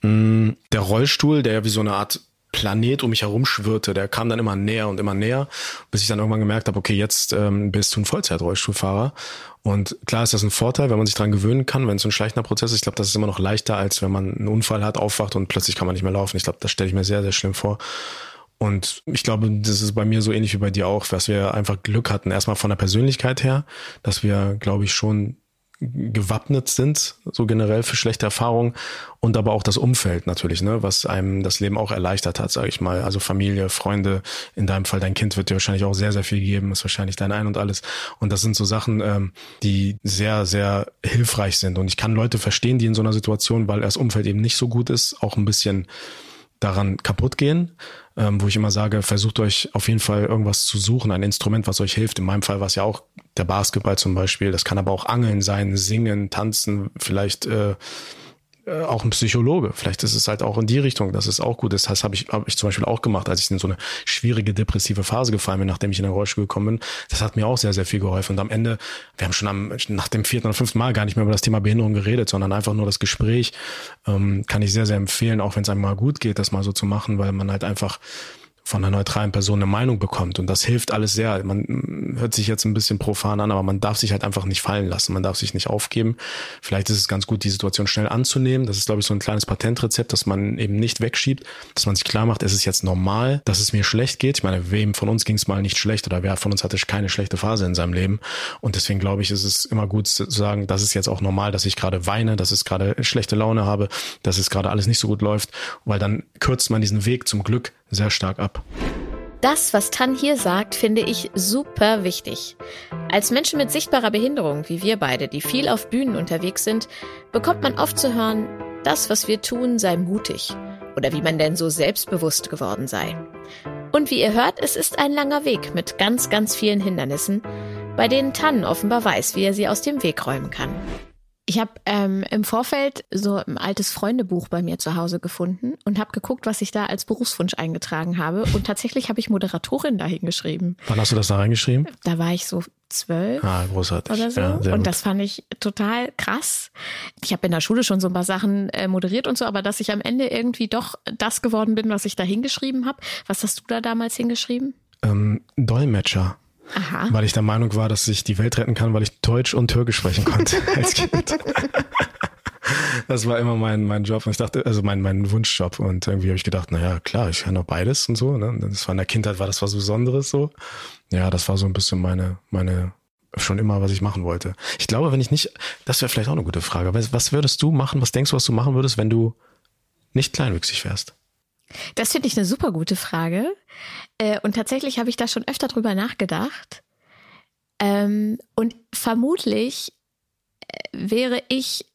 Speaker 1: mh, der Rollstuhl, der ja wie so eine Art Planet um mich herum schwirrte, der kam dann immer näher und immer näher, bis ich dann irgendwann gemerkt habe, okay, jetzt ähm, bist du ein Vollzeit-Rollstuhlfahrer. Und klar ist das ein Vorteil, wenn man sich dran gewöhnen kann, wenn es so ein schleichender Prozess ist. Ich glaube, das ist immer noch leichter, als wenn man einen Unfall hat, aufwacht und plötzlich kann man nicht mehr laufen. Ich glaube, das stelle ich mir sehr, sehr schlimm vor. Und ich glaube, das ist bei mir so ähnlich wie bei dir auch, dass wir einfach Glück hatten, erstmal von der Persönlichkeit her, dass wir, glaube ich, schon gewappnet sind, so generell für schlechte Erfahrungen und aber auch das Umfeld natürlich, ne, was einem das Leben auch erleichtert hat, sage ich mal. Also Familie, Freunde, in deinem Fall dein Kind wird dir wahrscheinlich auch sehr, sehr viel geben, ist wahrscheinlich dein Ein und alles. Und das sind so Sachen, ähm, die sehr, sehr hilfreich sind. Und ich kann Leute verstehen, die in so einer Situation, weil das Umfeld eben nicht so gut ist, auch ein bisschen daran kaputt gehen, ähm, wo ich immer sage, versucht euch auf jeden Fall irgendwas zu suchen, ein Instrument, was euch hilft. In meinem Fall war es ja auch der Basketball zum Beispiel. Das kann aber auch Angeln sein, Singen, Tanzen, vielleicht äh, äh, auch ein Psychologe. Vielleicht ist es halt auch in die Richtung, dass es auch gut ist. Das habe ich, hab ich zum Beispiel auch gemacht, als ich in so eine schwierige depressive Phase gefallen bin, nachdem ich in den Rollstuhl gekommen bin. Das hat mir auch sehr, sehr viel geholfen. Und am Ende, wir haben schon am, nach dem vierten oder fünften Mal gar nicht mehr über das Thema Behinderung geredet, sondern einfach nur das Gespräch. Ähm, kann ich sehr, sehr empfehlen, auch wenn es einem mal gut geht, das mal so zu machen, weil man halt einfach von einer neutralen Person eine Meinung bekommt. Und das hilft alles sehr. Man hört sich jetzt ein bisschen profan an, aber man darf sich halt einfach nicht fallen lassen. Man darf sich nicht aufgeben. Vielleicht ist es ganz gut, die Situation schnell anzunehmen. Das ist, glaube ich, so ein kleines Patentrezept, dass man eben nicht wegschiebt, dass man sich klar macht, es ist jetzt normal, dass es mir schlecht geht. Ich meine, wem von uns ging es mal nicht schlecht oder wer von uns hatte keine schlechte Phase in seinem Leben. Und deswegen glaube ich, ist es immer gut zu sagen, das ist jetzt auch normal, dass ich gerade weine, dass ich gerade schlechte Laune habe, dass es gerade alles nicht so gut läuft, weil dann kürzt man diesen Weg zum Glück sehr stark ab.
Speaker 2: Das, was Tan hier sagt, finde ich super wichtig. Als Menschen mit sichtbarer Behinderung, wie wir beide, die viel auf Bühnen unterwegs sind, bekommt man oft zu hören, das, was wir tun, sei mutig. Oder wie man denn so selbstbewusst geworden sei. Und wie ihr hört, es ist ein langer Weg mit ganz, ganz vielen Hindernissen, bei denen Tannen offenbar weiß, wie er sie aus dem Weg räumen kann. Ich habe ähm, im Vorfeld so ein altes Freundebuch bei mir zu Hause gefunden und habe geguckt, was ich da als Berufswunsch eingetragen habe. Und tatsächlich habe ich Moderatorin dahin geschrieben.
Speaker 1: Wann hast du das da reingeschrieben?
Speaker 2: Da war ich so zwölf
Speaker 1: Ah, großartig.
Speaker 2: oder so.
Speaker 1: Ja,
Speaker 2: und
Speaker 1: gut.
Speaker 2: das fand ich total krass. Ich habe in der Schule schon so ein paar Sachen äh, moderiert und so, aber dass ich am Ende irgendwie doch das geworden bin, was ich da hingeschrieben habe. Was hast du da damals hingeschrieben?
Speaker 1: ähm, Dolmetscher.
Speaker 2: Aha.
Speaker 1: Weil ich der Meinung war, dass ich die Welt retten kann, weil ich Deutsch und Türkisch sprechen konnte als Kind. Das war immer mein, mein Job. Und ich dachte, also mein, mein Wunschjob. Und irgendwie habe ich gedacht, naja, klar, ich kann auch beides und so. Ne? Das war in der Kindheit war das was Besonderes so. Ja, das war so ein bisschen meine, meine, schon immer, was ich machen wollte. Ich glaube, wenn ich nicht, das wäre vielleicht auch eine gute Frage. Was, was würdest du machen, was denkst du, was du machen würdest, wenn du nicht kleinwüchsig wärst?
Speaker 2: Das finde ich eine super gute Frage. Äh, und tatsächlich habe ich da schon öfter drüber nachgedacht. Ähm, und vermutlich äh, wäre ich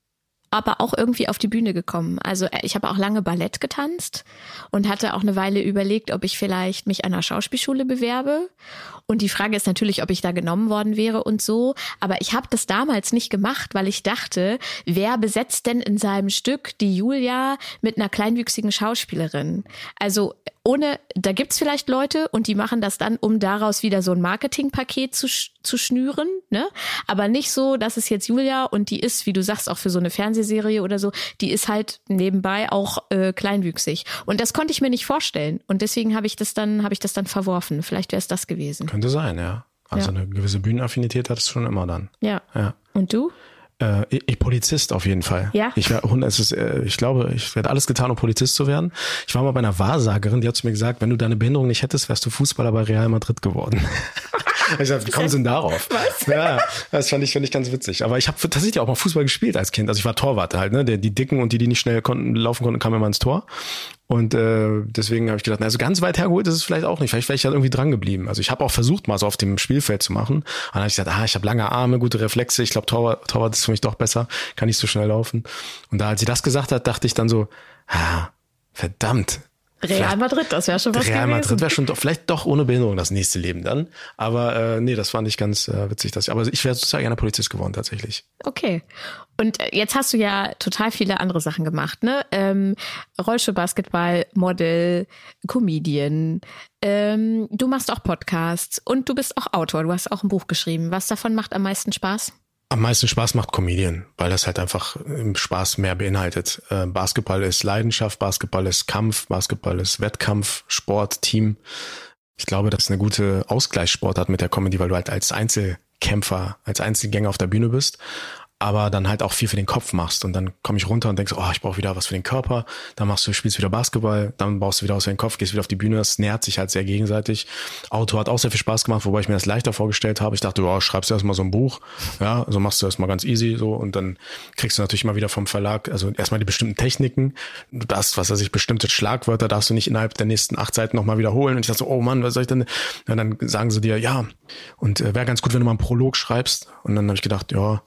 Speaker 2: aber auch irgendwie auf die Bühne gekommen. Also äh, ich habe auch lange Ballett getanzt und hatte auch eine Weile überlegt, ob ich vielleicht mich an einer Schauspielschule bewerbe. Und die Frage ist natürlich, ob ich da genommen worden wäre und so. Aber ich habe das damals nicht gemacht, weil ich dachte, wer besetzt denn in seinem Stück die Julia mit einer kleinwüchsigen Schauspielerin? Also ohne, da gibt's vielleicht Leute und die machen das dann, um daraus wieder so ein Marketingpaket zu, zu schnüren, ne? Aber nicht so, dass es jetzt Julia und die ist, wie du sagst, auch für so eine Fernsehserie oder so, die ist halt nebenbei auch äh, kleinwüchsig. Und das konnte ich mir nicht vorstellen. Und deswegen habe ich das dann, habe ich das dann verworfen. Vielleicht wäre es das gewesen.
Speaker 1: Könnte sein, ja. Also
Speaker 2: Ja.
Speaker 1: eine gewisse Bühnenaffinität hattest du schon immer dann.
Speaker 2: Ja.
Speaker 1: Ja.
Speaker 2: Und du?
Speaker 1: Äh, ich, Polizist auf jeden Fall.
Speaker 2: Ja?
Speaker 1: Ich, wär, es ist, äh, ich glaube, ich werde alles getan, um Polizist zu werden. Ich war mal bei einer Wahrsagerin, die hat zu mir gesagt, wenn du deine Behinderung nicht hättest, wärst du Fußballer bei Real Madrid geworden. ich dachte, wie kommen sie denn darauf? Was? Ja, das fand ich, fand ich ganz witzig. Aber ich habe tatsächlich auch mal Fußball gespielt als Kind. Also ich war Torwart halt, ne? Der, die Dicken und die, die nicht schnell konnten, laufen konnten, kamen immer ins Tor. Und äh, deswegen habe ich gedacht, also ganz weit hergeholt ist es vielleicht auch nicht. Vielleicht wäre ich da irgendwie dran geblieben. Also ich habe auch versucht, mal so auf dem Spielfeld zu machen. Und dann habe ich gesagt, ah, ich habe lange Arme, gute Reflexe. Ich glaube, Torwart, Torwart ist für mich doch besser. Kann nicht so schnell laufen. Und da, als sie das gesagt hat, dachte ich dann so, ah, verdammt.
Speaker 2: Real Madrid, das wäre schon was
Speaker 1: Real
Speaker 2: gewesen.
Speaker 1: Madrid wäre schon doch, vielleicht doch ohne Behinderung das nächste Leben dann. Aber äh, nee, das fand ich ganz äh, witzig. Dass ich, aber ich wäre total gerne Polizist geworden tatsächlich.
Speaker 2: Okay. Und äh, jetzt hast du ja total viele andere Sachen gemacht, ne? Ähm, Rollstuhlbasketball, Model, Comedian. Ähm, du machst auch Podcasts und du bist auch Autor. Du hast auch ein Buch geschrieben. Was davon macht am meisten Spaß?
Speaker 1: Am meisten Spaß macht Comedian, weil das halt einfach im Spaß mehr beinhaltet. Äh, Basketball ist Leidenschaft, Basketball ist Kampf, Basketball ist Wettkampf, Sport, Team. Ich glaube, das ist eine gute Ausgleichssportart mit der Comedy, weil du halt als Einzelkämpfer, als Einzelgänger auf der Bühne bist, aber dann halt auch viel für den Kopf machst. Und dann komme ich runter und denkst, oh, ich brauche wieder was für den Körper. Dann machst du, spielst wieder Basketball, dann baust du wieder aus für den Kopf, gehst wieder auf die Bühne. Das nährt sich halt sehr gegenseitig. Auto hat auch sehr viel Spaß gemacht, wobei ich mir das leichter vorgestellt habe. Ich dachte, oh, schreibst du erstmal so ein Buch. Ja, so machst du das mal ganz easy so und dann kriegst du natürlich immer wieder vom Verlag, also erstmal die bestimmten Techniken. Du darfst, was weiß ich, bestimmte Schlagwörter darfst du nicht innerhalb der nächsten acht Seiten nochmal wiederholen. Und ich dachte so, oh Mann, was soll ich denn? Ja, dann sagen sie dir, ja, und äh, wäre ganz gut, wenn du mal einen Prolog schreibst. Und dann habe ich gedacht, ja,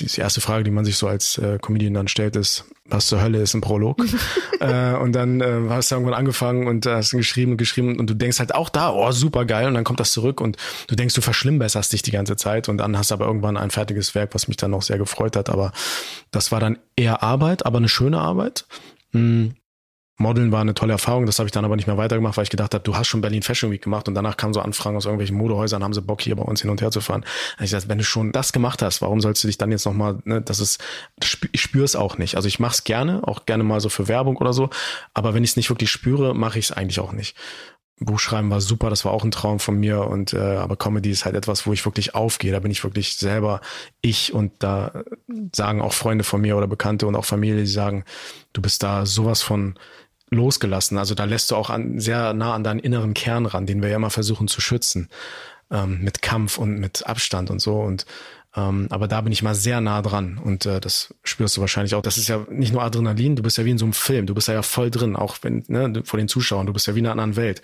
Speaker 1: die erste Frage, die man sich so als äh, Comedian dann stellt, ist, was zur Hölle ist ein Prolog? äh, und dann äh, hast du irgendwann angefangen und hast geschrieben und geschrieben und du denkst halt auch da, oh, super geil. Und dann kommt das zurück und du denkst, du verschlimmbesserst dich die ganze Zeit und dann hast du aber irgendwann ein fertiges Werk, was mich dann auch sehr gefreut hat. Aber das war dann eher Arbeit, aber eine schöne Arbeit. Mm. Modeln war eine tolle Erfahrung, das habe ich dann aber nicht mehr weitergemacht, weil ich gedacht habe, du hast schon Berlin Fashion Week gemacht und danach kamen so Anfragen aus irgendwelchen Modehäusern, haben sie Bock hier bei uns hin und her zu fahren. Hab ich gesagt, wenn du schon das gemacht hast, warum sollst du dich dann jetzt nochmal, ne, das ist, ich spüre es auch nicht. Also ich mache es gerne, auch gerne mal so für Werbung oder so, aber wenn ich es nicht wirklich spüre, mache ich es eigentlich auch nicht. Buchschreiben war super, das war auch ein Traum von mir und äh, aber Comedy ist halt etwas, wo ich wirklich aufgehe, da bin ich wirklich selber ich und da sagen auch Freunde von mir oder Bekannte und auch Familie, die sagen, du bist da sowas von losgelassen. Also da lässt du auch an, sehr nah an deinen inneren Kern ran, den wir ja immer versuchen zu schützen, ähm, mit Kampf und mit Abstand und so. Und Ähm, aber da bin ich mal sehr nah dran und äh, das spürst du wahrscheinlich auch. Das ist ja nicht nur Adrenalin, du bist ja wie in so einem Film, du bist ja, ja voll drin, auch wenn ne, vor den Zuschauern, du bist ja wie in einer anderen Welt.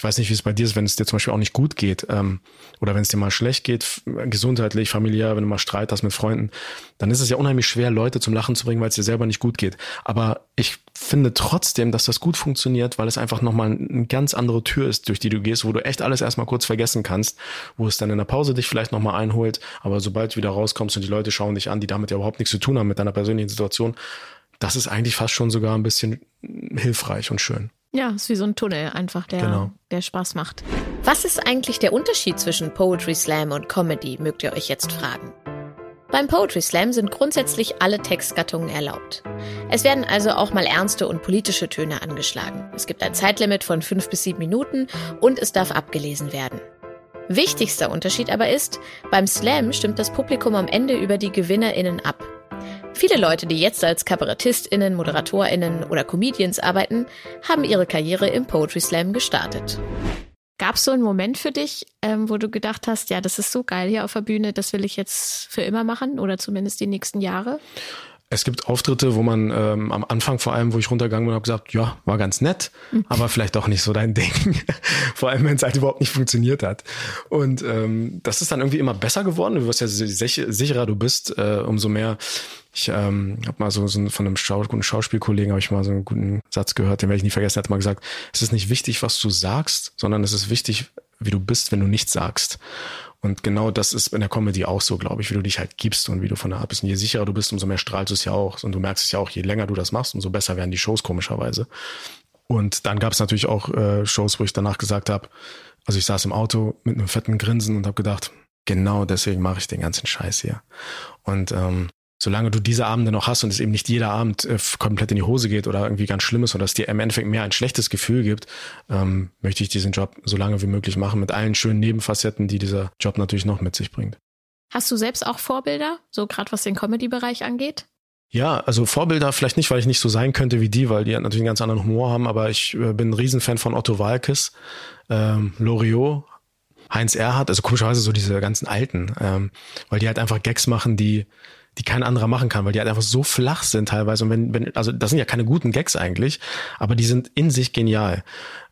Speaker 1: Ich weiß nicht, wie es bei dir ist, wenn es dir zum Beispiel auch nicht gut geht ähm, oder wenn es dir mal schlecht geht, gesundheitlich, familiär, wenn du mal Streit hast mit Freunden, dann ist es ja unheimlich schwer, Leute zum Lachen zu bringen, weil es dir selber nicht gut geht. Aber ich finde trotzdem, dass das gut funktioniert, weil es einfach nochmal eine ganz andere Tür ist, durch die du gehst, wo du echt alles erstmal kurz vergessen kannst, wo es dann in der Pause dich vielleicht nochmal einholt, aber sobald du wieder rauskommst und die Leute schauen dich an, die damit ja überhaupt nichts zu tun haben mit deiner persönlichen Situation, das ist eigentlich fast schon sogar ein bisschen hilfreich und schön.
Speaker 2: Ja, ist wie so ein Tunnel einfach, der, genau. der Spaß macht. Was ist eigentlich der Unterschied zwischen Poetry Slam und Comedy, mögt ihr euch jetzt fragen. Beim Poetry Slam sind grundsätzlich alle Textgattungen erlaubt. Es werden also auch mal ernste und politische Töne angeschlagen. Es gibt ein Zeitlimit von fünf bis sieben Minuten und es darf abgelesen werden. Wichtigster Unterschied aber ist, beim Slam stimmt das Publikum am Ende über die GewinnerInnen ab. Viele Leute, die jetzt als KabarettistInnen, ModeratorInnen oder Comedians arbeiten, haben ihre Karriere im Poetry Slam gestartet. Gab es so einen Moment für dich, ähm, wo du gedacht hast, ja, das ist so geil hier auf der Bühne, das will ich jetzt für immer machen oder zumindest die nächsten Jahre?
Speaker 1: Es gibt Auftritte, wo man ähm, am Anfang vor allem, wo ich runtergegangen bin, habe gesagt, ja, war ganz nett, mhm. aber vielleicht auch nicht so dein Ding. vor allem, wenn es halt überhaupt nicht funktioniert hat. Und ähm, das ist dann irgendwie immer besser geworden. Du wirst ja sicherer du bist, äh, umso mehr ich ähm, habe mal so, so von einem Schau guten Schauspielkollegen habe ich mal so einen guten Satz gehört, den werde ich nie vergessen. Er hat mal gesagt: Es ist nicht wichtig, was du sagst, sondern es ist wichtig, wie du bist, wenn du nichts sagst. Und genau das ist in der Comedy auch so, glaube ich, wie du dich halt gibst und wie du von der Art bist. Und je sicherer du bist, umso mehr strahlst du es ja auch. Und du merkst es ja auch, je länger du das machst, umso besser werden die Shows komischerweise. Und dann gab es natürlich auch äh, Shows, wo ich danach gesagt habe, also ich saß im Auto mit einem fetten Grinsen und habe gedacht, genau deswegen mache ich den ganzen Scheiß hier. Und ähm, solange du diese Abende noch hast und es eben nicht jeder Abend äh, komplett in die Hose geht oder irgendwie ganz schlimm ist oder es dir im Endeffekt mehr ein schlechtes Gefühl gibt, ähm, möchte ich diesen Job so lange wie möglich machen mit allen schönen Nebenfacetten, die dieser Job natürlich noch mit sich bringt.
Speaker 2: Hast du selbst auch Vorbilder, so gerade was den Comedy-Bereich angeht?
Speaker 1: Ja, also Vorbilder vielleicht nicht, weil ich nicht so sein könnte wie die, weil die natürlich einen ganz anderen Humor haben, aber ich äh, bin ein Riesenfan von Otto Walkes, ähm, Loriot, Heinz Erhardt, also komischerweise so diese ganzen Alten, ähm, weil die halt einfach Gags machen, die die kein anderer machen kann, weil die halt einfach so flach sind teilweise. Und wenn, wenn, also das sind ja keine guten Gags eigentlich, aber die sind in sich genial.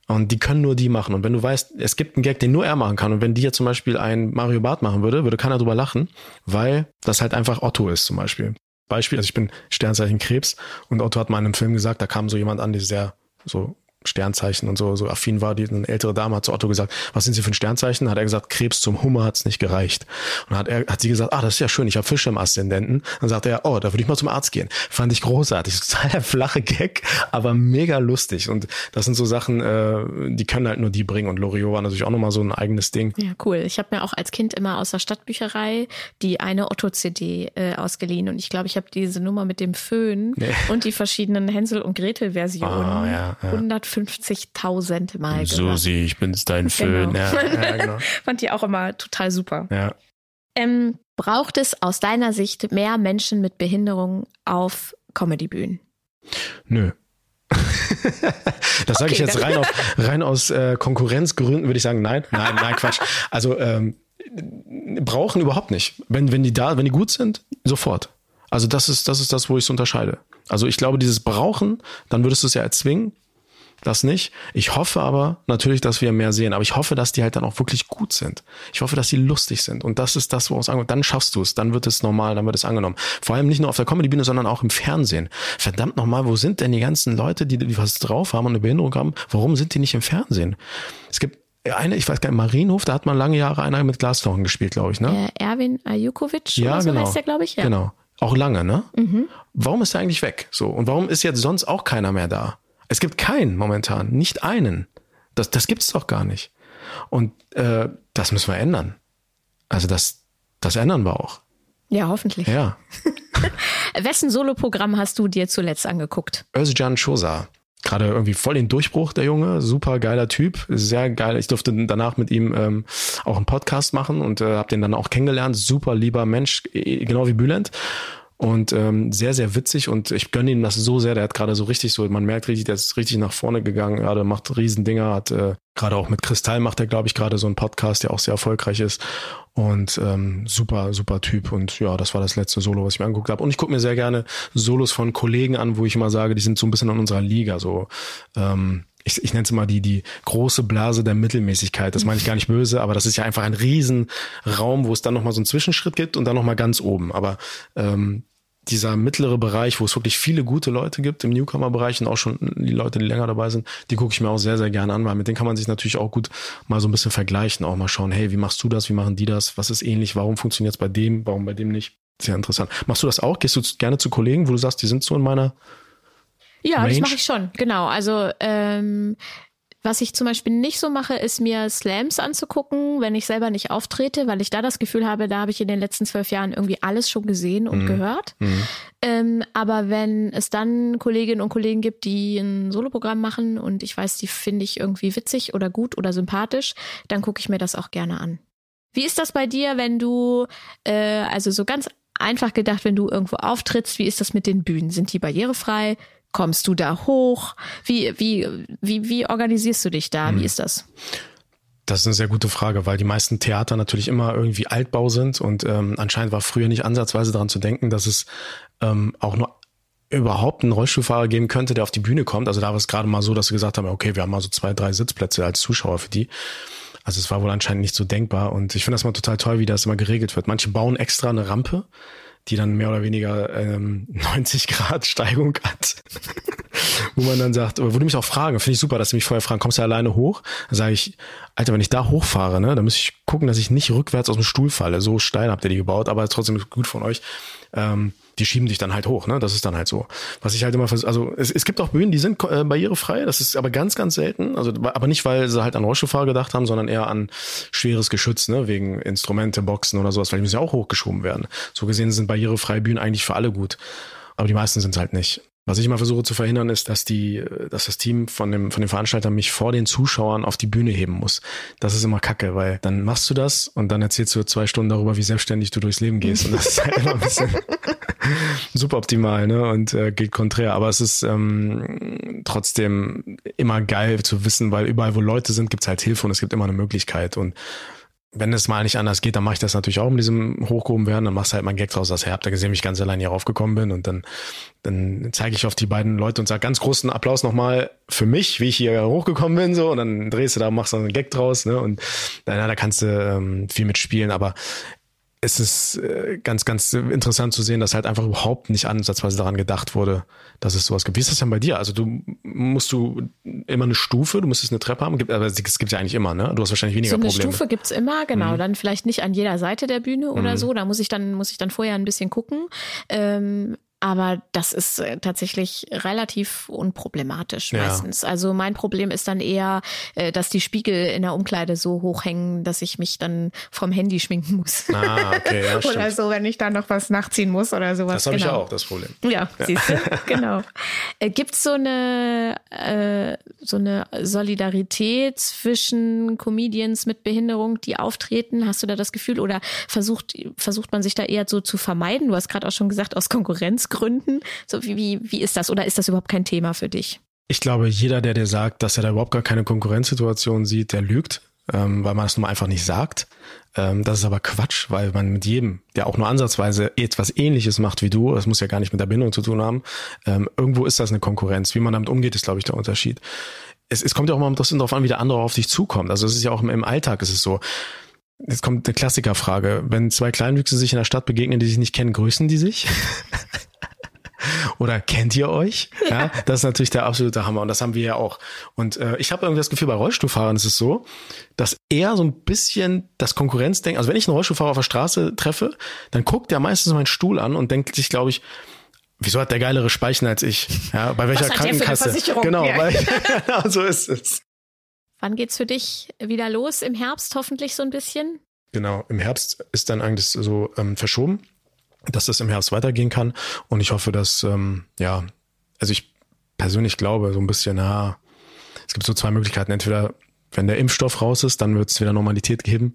Speaker 1: Und die können nur die machen. Und wenn du weißt, es gibt einen Gag, den nur er machen kann, und wenn die jetzt zum Beispiel ein Mario Bart machen würde, würde keiner drüber lachen, weil das halt einfach Otto ist zum Beispiel. Beispiel, also ich bin Sternzeichen Krebs und Otto hat mal in einem Film gesagt, da kam so jemand an, der sehr so Sternzeichen und so, so affin war. Die eine ältere Dame hat zu Otto gesagt, was sind Sie für ein Sternzeichen? Hat er gesagt, Krebs zum Hummer hat's nicht gereicht. Und hat er, hat sie gesagt, ah, das ist ja schön, ich habe Fische im Aszendenten. Dann sagte er, oh, da würde ich mal zum Arzt gehen. Fand ich großartig. Total der flache Gag, aber mega lustig. Und das sind so Sachen, äh, die können halt nur die bringen. Und Loriot war natürlich auch nochmal so ein eigenes Ding.
Speaker 2: Ja, cool. Ich habe mir auch als Kind immer aus der Stadtbücherei die eine Otto-CD äh, ausgeliehen. Und ich glaube, ich habe diese Nummer mit dem Föhn nee. und die verschiedenen Hänsel- und Gretel-Versionen. Oh, ja, ja. 150.000 Mal
Speaker 1: So gehört. sie, ich bin's dein Föhn. Genau. Ja,
Speaker 2: ja, genau. Fand die auch immer total super.
Speaker 1: Ja.
Speaker 2: Ähm, braucht es aus deiner Sicht mehr Menschen mit Behinderung auf Comedybühnen?
Speaker 1: Nö. das sage okay, ich jetzt rein, auf, rein aus äh, Konkurrenzgründen, würde ich sagen, nein, nein, nein, Quatsch. Also ähm, brauchen überhaupt nicht. Wenn, wenn die da, wenn die gut sind, sofort. Also das ist, das ist das, wo ich es unterscheide. Also ich glaube, dieses Brauchen, dann würdest du es ja erzwingen das nicht. Ich hoffe aber natürlich, dass wir mehr sehen. Aber ich hoffe, dass die halt dann auch wirklich gut sind. Ich hoffe, dass sie lustig sind. Und das ist das, wo uns angenommen Dann schaffst du es. Dann wird es normal. Dann wird es angenommen. Vor allem nicht nur auf der Comedy-Bühne, sondern auch im Fernsehen. Verdammt nochmal, wo sind denn die ganzen Leute, die, die was drauf haben und eine Behinderung haben? Warum sind die nicht im Fernsehen? Es gibt eine, ich weiß gar nicht, Marienhof, da hat man lange Jahre einer mit Glasknochen gespielt, glaube ich, ne?
Speaker 2: Äh, Erwin Ajukovic
Speaker 1: ja,
Speaker 2: so
Speaker 1: genau.
Speaker 2: heißt der, glaube ich, ja.
Speaker 1: Genau. Auch lange, ne? Mhm. Warum ist er eigentlich weg? So. Und warum ist jetzt sonst auch keiner mehr da? Es gibt keinen momentan, nicht einen. Das, das gibt es doch gar nicht. Und äh, das müssen wir ändern. Also das, das ändern wir auch.
Speaker 2: Ja, hoffentlich.
Speaker 1: Ja.
Speaker 2: Wessen Soloprogramm hast du dir zuletzt angeguckt?
Speaker 1: Özcan Chosa. Gerade irgendwie voll den Durchbruch, der Junge. Super geiler Typ. Sehr geil. Ich durfte danach mit ihm ähm, auch einen Podcast machen und äh, habe den dann auch kennengelernt. Super lieber Mensch, genau wie Bülent. Und ähm, sehr, sehr witzig und ich gönne ihm das so sehr. Der hat gerade so richtig so, man merkt richtig, der ist richtig nach vorne gegangen, gerade macht Riesendinger, hat äh, gerade auch mit Kristall macht er, glaube ich, gerade so einen Podcast, der auch sehr erfolgreich ist. Und ähm, super, super Typ. Und ja, das war das letzte Solo, was ich mir angeguckt habe und ich gucke mir sehr gerne Solos von Kollegen an, wo ich immer sage, die sind so ein bisschen in unserer Liga, so ähm, ich, ich nenne es mal die, die große Blase der Mittelmäßigkeit. Das meine ich gar nicht böse, aber das ist ja einfach ein Riesenraum, wo es dann nochmal so einen Zwischenschritt gibt und dann nochmal ganz oben. Aber ähm, dieser mittlere Bereich, wo es wirklich viele gute Leute gibt im Newcomer-Bereich und auch schon die Leute, die länger dabei sind, die gucke ich mir auch sehr, sehr gerne an, weil mit denen kann man sich natürlich auch gut mal so ein bisschen vergleichen, auch mal schauen, hey, wie machst du das, wie machen die das, was ist ähnlich, warum funktioniert es bei dem, warum bei dem nicht. Sehr interessant. Machst du das auch? Gehst du gerne zu Kollegen, wo du sagst, die sind so in meiner
Speaker 2: ja, Range? das mache ich schon, genau. Also ähm, was ich zum Beispiel nicht so mache, ist mir Slams anzugucken, wenn ich selber nicht auftrete, weil ich da das Gefühl habe, da habe ich in den letzten zwölf Jahren irgendwie alles schon gesehen und mhm. gehört. Mhm. Ähm, aber wenn es dann Kolleginnen und Kollegen gibt, die ein Soloprogramm machen und ich weiß, die finde ich irgendwie witzig oder gut oder sympathisch, dann gucke ich mir das auch gerne an. Wie ist das bei dir, wenn du, äh, also so ganz einfach gedacht, wenn du irgendwo auftrittst, wie ist das mit den Bühnen? Sind die barrierefrei? Kommst du da hoch? Wie, wie, wie, wie organisierst du dich da? Wie hm. ist das?
Speaker 1: Das ist eine sehr gute Frage, weil die meisten Theater natürlich immer irgendwie Altbau sind und ähm, anscheinend war früher nicht ansatzweise daran zu denken, dass es ähm, auch nur überhaupt einen Rollstuhlfahrer geben könnte, der auf die Bühne kommt. Also da war es gerade mal so, dass sie gesagt haben, okay, wir haben mal so zwei, drei Sitzplätze als Zuschauer für die. Also es war wohl anscheinend nicht so denkbar und ich finde das mal total toll, wie das immer geregelt wird. Manche bauen extra eine Rampe, die dann mehr oder weniger ähm, 90 Grad Steigung hat. Wo man dann sagt, wo du mich auch fragen, finde ich super, dass sie mich vorher fragen, kommst du alleine hoch? Dann sage ich, Alter, wenn ich da hochfahre, ne, dann muss ich gucken, dass ich nicht rückwärts aus dem Stuhl falle. So steil habt ihr die gebaut, aber trotzdem gut von euch. Ähm, die schieben dich dann halt hoch, ne? Das ist dann halt so. Was ich halt immer versuche, also es, es gibt auch Bühnen, die sind äh, barrierefrei, das ist aber ganz, ganz selten. Also aber nicht, weil sie halt an Rollstuhlfahrer gedacht haben, sondern eher an schweres Geschütz, ne? Wegen Instrumente, Boxen oder sowas, weil die müssen ja auch hochgeschoben werden. So gesehen sind barrierefreie Bühnen eigentlich für alle gut. Aber die meisten sind es halt nicht. Was ich immer versuche zu verhindern, ist, dass die, dass das Team von dem, von dem Veranstalter mich vor den Zuschauern auf die Bühne heben muss. Das ist immer kacke, weil dann machst du das und dann erzählst du zwei Stunden darüber, wie selbstständig du durchs Leben gehst. Und das ist halt immer ein bisschen super optimal, ne? Und äh, geht konträr. Aber es ist ähm, trotzdem immer geil zu wissen, weil überall, wo Leute sind, gibt's halt Hilfe und es gibt immer eine Möglichkeit. Und wenn es mal nicht anders geht, dann mache ich das natürlich auch mit diesem hochgehoben werden. Dann machst du halt mal einen Gag draus, dass ihr habt ja gesehen, wie ich ganz allein hier raufgekommen bin und dann, dann zeige ich auf die beiden Leute und sage ganz großen Applaus nochmal für mich, wie ich hier hochgekommen bin, so und dann drehst du da, machst du einen Gag draus, ne? Und na, da kannst du ähm, viel mitspielen, aber es ist äh, ganz, ganz interessant zu sehen, dass halt einfach überhaupt nicht ansatzweise daran gedacht wurde, dass es sowas gibt. Wie ist das denn bei dir? Also du musst du immer eine Stufe, du müsstest eine Treppe haben, aber es gibt ja eigentlich immer, ne? Du hast wahrscheinlich weniger Probleme.
Speaker 2: So eine Probleme. Stufe gibt's immer, genau. Mhm. Dann vielleicht nicht an jeder Seite der Bühne oder mhm. so. Da muss ich dann muss ich dann vorher ein bisschen gucken. Ähm, aber das ist äh, tatsächlich relativ unproblematisch ja. meistens. Also mein Problem ist dann eher, äh, dass die Spiegel in der Umkleide so hoch hängen, dass ich mich dann vom Handy schminken muss. Ah, okay, ja, oder so, wenn ich da noch was nachziehen muss oder sowas.
Speaker 1: Das habe genau. ich auch, das Problem.
Speaker 2: Ja, ja. siehst du, genau. Äh, Gibt es so eine, äh, so eine Solidarität zwischen Comedians mit Behinderung, die auftreten? Hast du da das Gefühl oder versucht, versucht man sich da eher so zu vermeiden? Du hast gerade auch schon gesagt, aus Konkurrenz Gründen? So wie, wie, wie ist das? Oder ist das überhaupt kein Thema für dich?
Speaker 1: Ich glaube, jeder, der dir sagt, dass er da überhaupt gar keine Konkurrenzsituation sieht, der lügt, ähm, weil man das nun einfach nicht sagt. Ähm, das ist aber Quatsch, weil man mit jedem, der auch nur ansatzweise etwas Ähnliches macht wie du, das muss ja gar nicht mit der Bindung zu tun haben, ähm, irgendwo ist das eine Konkurrenz. Wie man damit umgeht, ist, glaube ich, der Unterschied. Es, es kommt ja auch mal ein bisschen darauf an, wie der andere auf dich zukommt. Also es ist ja auch im, im Alltag ist es so. Jetzt kommt eine Klassikerfrage. Wenn zwei Kleinwüchse sich in der Stadt begegnen, die sich nicht kennen, grüßen die sich? Oder kennt ihr euch? Ja. ja. das ist natürlich der absolute Hammer und das haben wir ja auch. Und äh, ich habe irgendwie das Gefühl, bei Rollstuhlfahrern ist es so, dass er so ein bisschen das Konkurrenzdenken, also wenn ich einen Rollstuhlfahrer auf der Straße treffe, dann guckt der meistens meinen Stuhl an und denkt sich, glaube ich, wieso hat der geilere Speichen als ich? Ja, bei welcher Krankenkasse? Genau, ja. weil, genau, so ist es.
Speaker 2: Wann geht's für dich wieder los? Im Herbst hoffentlich so ein bisschen?
Speaker 1: Genau, im Herbst ist dann eigentlich so ähm, verschoben dass das im Herbst weitergehen kann. Und ich hoffe, dass, ähm, ja, also ich persönlich glaube so ein bisschen, na, es gibt so zwei Möglichkeiten. Entweder, wenn der Impfstoff raus ist, dann wird es wieder Normalität geben.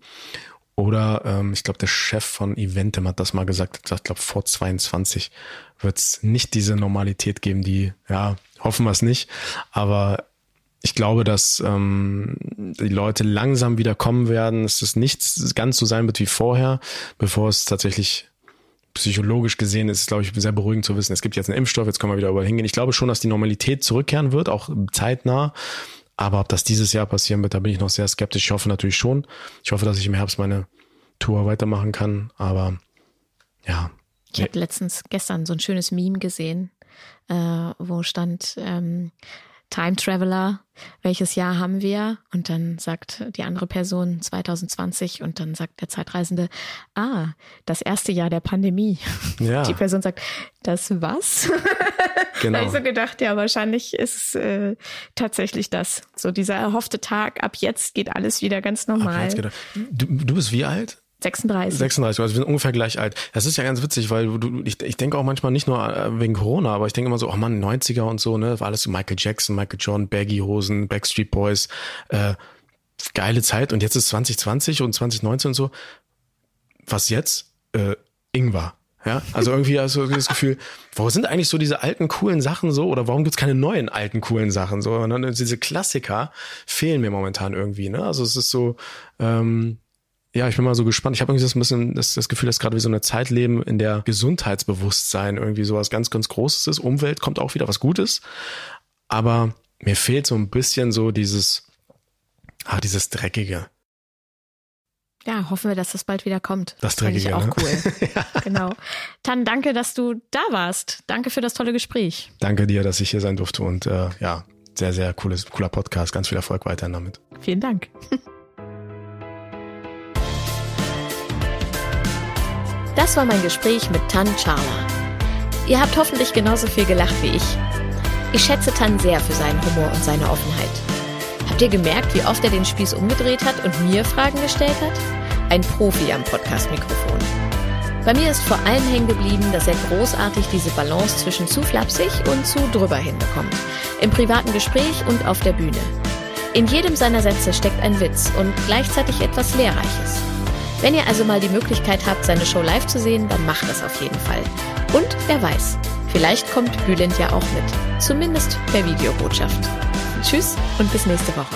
Speaker 1: Oder ähm, ich glaube, der Chef von Eventem hat das mal gesagt, ich glaube, vor 22 wird es nicht diese Normalität geben, die, ja, hoffen wir es nicht, aber ich glaube, dass ähm, die Leute langsam wieder kommen werden, dass es nichts ganz so sein wird wie vorher, bevor es tatsächlich psychologisch gesehen ist es, glaube ich, sehr beruhigend zu wissen, es gibt jetzt einen Impfstoff, jetzt können wir wieder überall hingehen. Ich glaube schon, dass die Normalität zurückkehren wird, auch zeitnah. Aber ob das dieses Jahr passieren wird, da bin ich noch sehr skeptisch. Ich hoffe natürlich schon. Ich hoffe, dass ich im Herbst meine Tour weitermachen kann. Aber ja.
Speaker 2: Ich habe letztens gestern so ein schönes Meme gesehen, äh, wo stand, ähm, Time Traveler, welches Jahr haben wir? Und dann sagt die andere Person 2020 und dann sagt der Zeitreisende, ah, das erste Jahr der Pandemie. Ja. Die Person sagt, das was? Genau. da habe ich so gedacht, ja, wahrscheinlich ist äh, tatsächlich das. So dieser erhoffte Tag, ab jetzt geht alles wieder ganz normal.
Speaker 1: Du, du bist wie alt?
Speaker 2: 36.
Speaker 1: 36, also wir sind ungefähr gleich alt. Das ist ja ganz witzig, weil du, ich, ich denke auch manchmal nicht nur äh, wegen Corona, aber ich denke immer so, oh Mann, 90er und so, ne, war alles so Michael Jackson, Michael John, Baggy Hosen, Backstreet Boys, äh, geile Zeit und jetzt ist 2020 und 2019 und so. Was jetzt? Äh, Ingwer. Ja, also irgendwie hast du das Gefühl, wo sind eigentlich so diese alten coolen Sachen so oder warum gibt's keine neuen alten coolen Sachen so? Und dann diese Klassiker fehlen mir momentan irgendwie. Ne? Also es ist so, ähm, ja, ich bin mal so gespannt. Ich habe irgendwie so ein bisschen das, das Gefühl, dass gerade wie so eine Zeit leben, in der Gesundheitsbewusstsein irgendwie sowas ganz, ganz Großes ist. Umwelt kommt auch wieder was Gutes. Aber mir fehlt so ein bisschen so dieses, ah, dieses Dreckige.
Speaker 2: Ja, hoffen wir, dass das bald wieder kommt.
Speaker 1: Das, das Dreckige.
Speaker 2: Ich auch ne? cool. ja. Genau. Tan, danke, dass du da warst. Danke für das tolle Gespräch.
Speaker 1: Danke dir, dass ich hier sein durfte und äh, ja, sehr, sehr cooles, cooler Podcast. Ganz viel Erfolg weiterhin damit.
Speaker 2: Vielen Dank. Das war mein Gespräch mit Tan Charla. Ihr habt hoffentlich genauso viel gelacht wie ich. Ich schätze Tan sehr für seinen Humor und seine Offenheit. Habt ihr gemerkt, wie oft er den Spieß umgedreht hat und mir Fragen gestellt hat? Ein Profi am Podcast-Mikrofon. Bei mir ist vor allem hängen geblieben, dass er großartig diese Balance zwischen zu flapsig und zu drüber hinbekommt. Im privaten Gespräch und auf der Bühne. In jedem seiner Sätze steckt ein Witz und gleichzeitig etwas Lehrreiches. Wenn ihr also mal die Möglichkeit habt, seine Show live zu sehen, dann macht das auf jeden Fall. Und wer weiß, vielleicht kommt Bülent ja auch mit. Zumindest per Videobotschaft. Tschüss und bis nächste Woche.